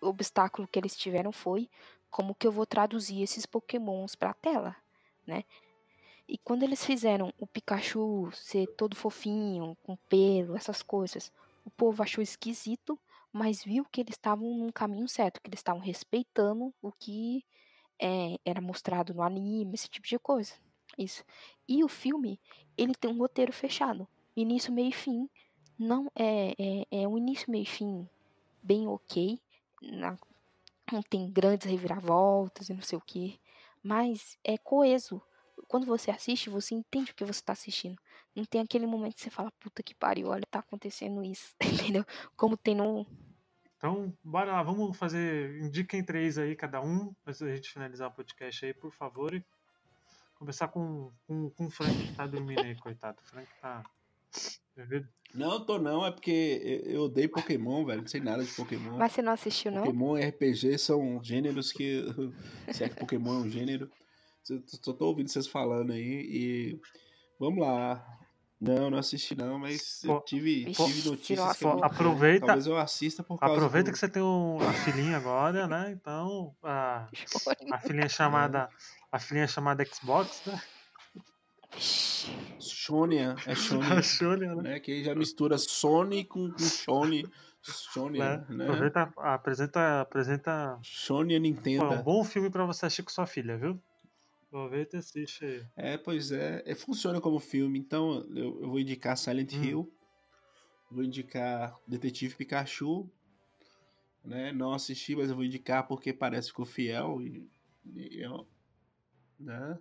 obstáculo que eles tiveram foi como que eu vou traduzir esses pokémons pra tela, né? E quando eles fizeram o Pikachu ser todo fofinho, com pelo, essas coisas, o povo achou esquisito, mas viu que eles estavam num caminho certo, que eles estavam respeitando o que é, era mostrado no anime, esse tipo de coisa. Isso. E o filme, ele tem um roteiro fechado. Início, meio e fim. Não é, é, é um início, meio e fim bem ok. na- não tem grandes reviravoltas e não sei o que. Mas é coeso. Quando você assiste, você entende o que você tá assistindo. Não tem aquele momento que você fala, puta que pariu, olha, tá acontecendo isso. Entendeu? Como tem no. Então, bora lá, vamos fazer. Indiquem três aí, cada um, antes da gente finalizar o podcast aí, por favor. E começar com, com, com o Frank que tá dormindo aí, coitado. O Frank tá. Não, tô não, é porque eu odeio Pokémon, velho. Não sei nada de Pokémon. Mas você não assistiu, não? Pokémon e RPG são gêneros que. Se é que Pokémon é um gênero. Só tô ouvindo vocês falando aí e. Vamos lá. Não, não assisti não, mas eu tive, pô, tive notícias que eu Aproveita- Talvez eu assista por causa Aproveita do... que você tem um, a filhinha agora, né? Então, a, a filhinha chamada. A filhinha chamada Xbox, né? Shonia, é A Shonia, Shonen, né? né? Que aí já mistura Sony com, com Shone. Shonia, né? né? Aproveita, apresenta, apresenta Shonia Pô, é um Nintendo. bom filme pra você assistir com sua filha, viu? Aproveita e assiste aí. É, pois é, é, Funciona como filme. Então eu, eu vou indicar Silent Hum. Hill. Vou indicar Detetive Pikachu. Né? Não assisti, mas eu vou indicar porque parece que ficou fiel. E, e eu- né?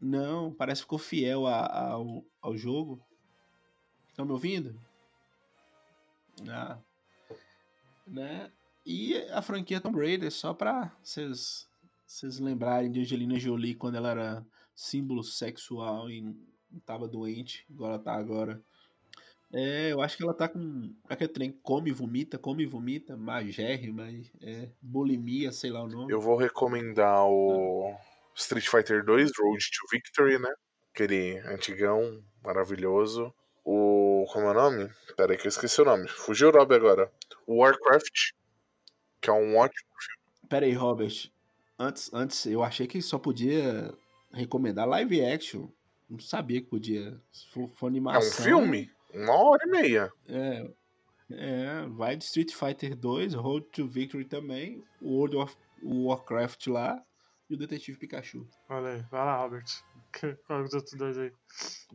Não, parece que ficou fiel a- ao, ao jogo. Estão me ouvindo? Ah. Né? E a franquia Tomb Raider, só pra vocês vocês lembrarem de Angelina Jolie quando ela era símbolo sexual e não tava doente, igual ela tá agora. É, eu acho que ela tá com. Aquele trem come e vomita, come e vomita, magérrima, é, bulimia, sei lá o nome. Eu vou recomendar o Street Fighter 2 Road to Victory, né? Aquele antigão, maravilhoso. O. Como é o nome? Pera aí que eu esqueci o nome. Fugiu o nome agora. O Warcraft, que é um ótimo. Pera aí, Robert. Antes, antes, eu achei que só podia recomendar live action. Não sabia que podia. Se for, for É animação. um filme? Uma hora e meia. É, é, vai de Street Fighter 2, Road to Victory também, o World of Warcraft lá e o Detetive Pikachu. Olha aí, vai lá, Robert. Qual os outros dois aí?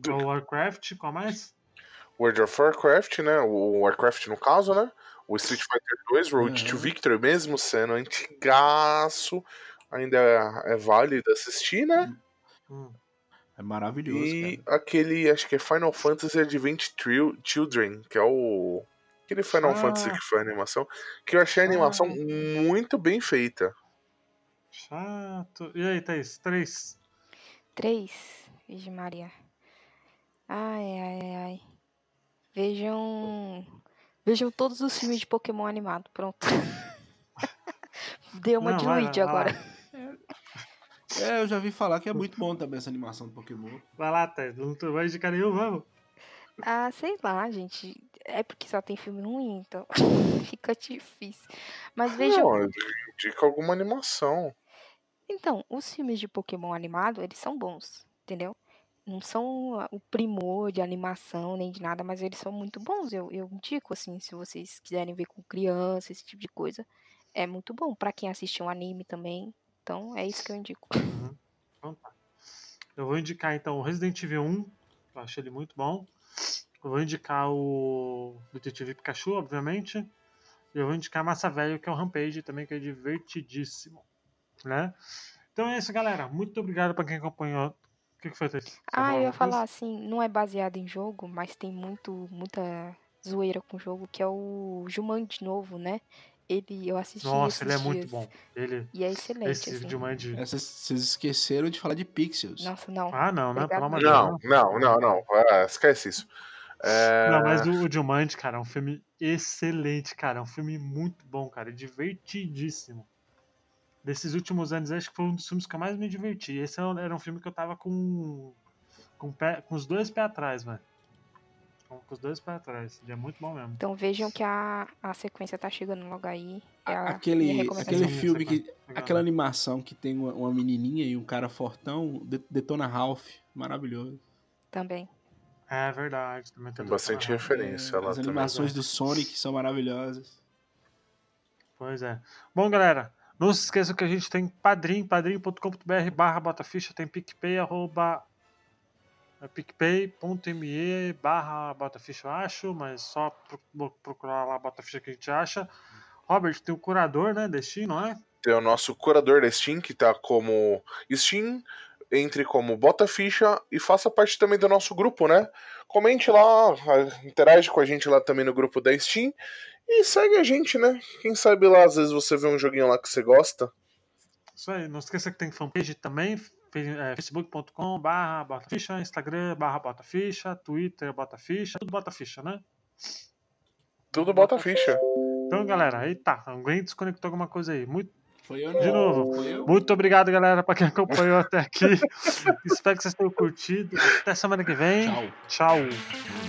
O Warcraft, qual mais? World of Warcraft, né? O Warcraft no caso, né? O Street Fighter 2 Road to Uhum. Victory, mesmo sendo antigaço, ainda é válido assistir, né? Hum, É maravilhoso, E cara. aquele, acho que é Final Fantasy Advent Children, que é o. Aquele Final Ah. Fantasy que foi a animação. Que eu achei a animação Ah. muito bem feita. chato. E aí, Thaís? Três. três. Vixe Maria. Ai, ai, ai. Vejam. Vejam todos os filmes de Pokémon animado. Pronto. Deu uma Não, vai lá, diluída vai agora. É, eu já vi falar que é muito bom também essa animação do Pokémon. Vai lá, Thaís. Não vai indicar nenhum, vamos? Ah, sei lá, gente. É porque só tem filme ruim, então fica difícil. Mas vejam. Não, indica alguma animação. Então, os filmes de Pokémon animado, eles são bons, entendeu? Não são ah, o primor de animação nem de nada, mas eles são muito bons. Eu, eu indico, assim, se vocês quiserem ver com criança, esse tipo de coisa. É muito bom. Pra quem assiste um anime também. Então, é isso que eu indico. Então tá. Eu vou indicar então o Resident Evil 1, que eu achei ele muito bom. Eu vou indicar o Detetive Pikachu, obviamente. E eu vou indicar Massa Velho, que é o Rampage também, que é divertidíssimo. Né? Então é isso, galera. Muito obrigado pra quem acompanhou. O que, que foi, Thaís? Você Ah, eu ia falar assim, não é baseado em jogo, mas tem muito, muita zoeira com o jogo, que é o Jumanji novo, né? Ele, eu assisti Nossa, ele é esses muito dias, bom. Ele, E é excelente, esse assim. Jumanji. É, Vocês vocês esqueceram de falar de Pixels. Nossa, não. Ah, não, né? Pelo amor de Deus. Não, não, não, não. Ah, esquece isso. É, Não, mas o, Jumanji, cara, é um filme excelente, cara. É um filme muito bom, cara. é Divertidíssimo. Desses últimos anos, acho que foi um dos filmes que eu mais me diverti. Esse era um- era um filme que eu tava com. Com, pé- com os dois pés atrás, velho. Com os dois pés atrás. Ele é muito bom mesmo. Então vejam que a, a sequência tá chegando logo aí. É a minha Aquele, aquele filme que. Aquela animação que tem uma, uma menininha e um cara fortão, De- Detona Ralph. Maravilhoso. Também. É verdade. Também Tem bastante referência É, lá as também. animações do Sonic são maravilhosas. Pois é. Bom, galera, não se esqueçam que a gente tem padrim, padrim.com.br barra botaficha, tem picpay, arroba é picpay.me barra botaficha, eu acho, mas só pro- procurar lá botaficha que a gente acha. Robert, tem o curador, né, deste, não é? Tem o nosso curador da Steam, que tá como Steam. Entre como Bota Ficha e faça parte também do nosso grupo, né? Comente lá, interage com a gente lá também no grupo da Steam. E segue a gente, né? Quem sabe lá, às vezes você vê um joguinho lá que você gosta. Isso aí, não esqueça que tem fanpage também, é, facebook.com barra botaficha, instagram barra botaficha, twitter botaficha, tudo botaficha, né? Tudo Bota Ficha. Então, galera, aí tá, alguém desconectou alguma coisa aí. Muito Foi eu, De não. novo. Foi eu? Muito obrigado, galera, para quem acompanhou até aqui. Espero que vocês tenham curtido. Até semana que vem. Tchau. Tchau.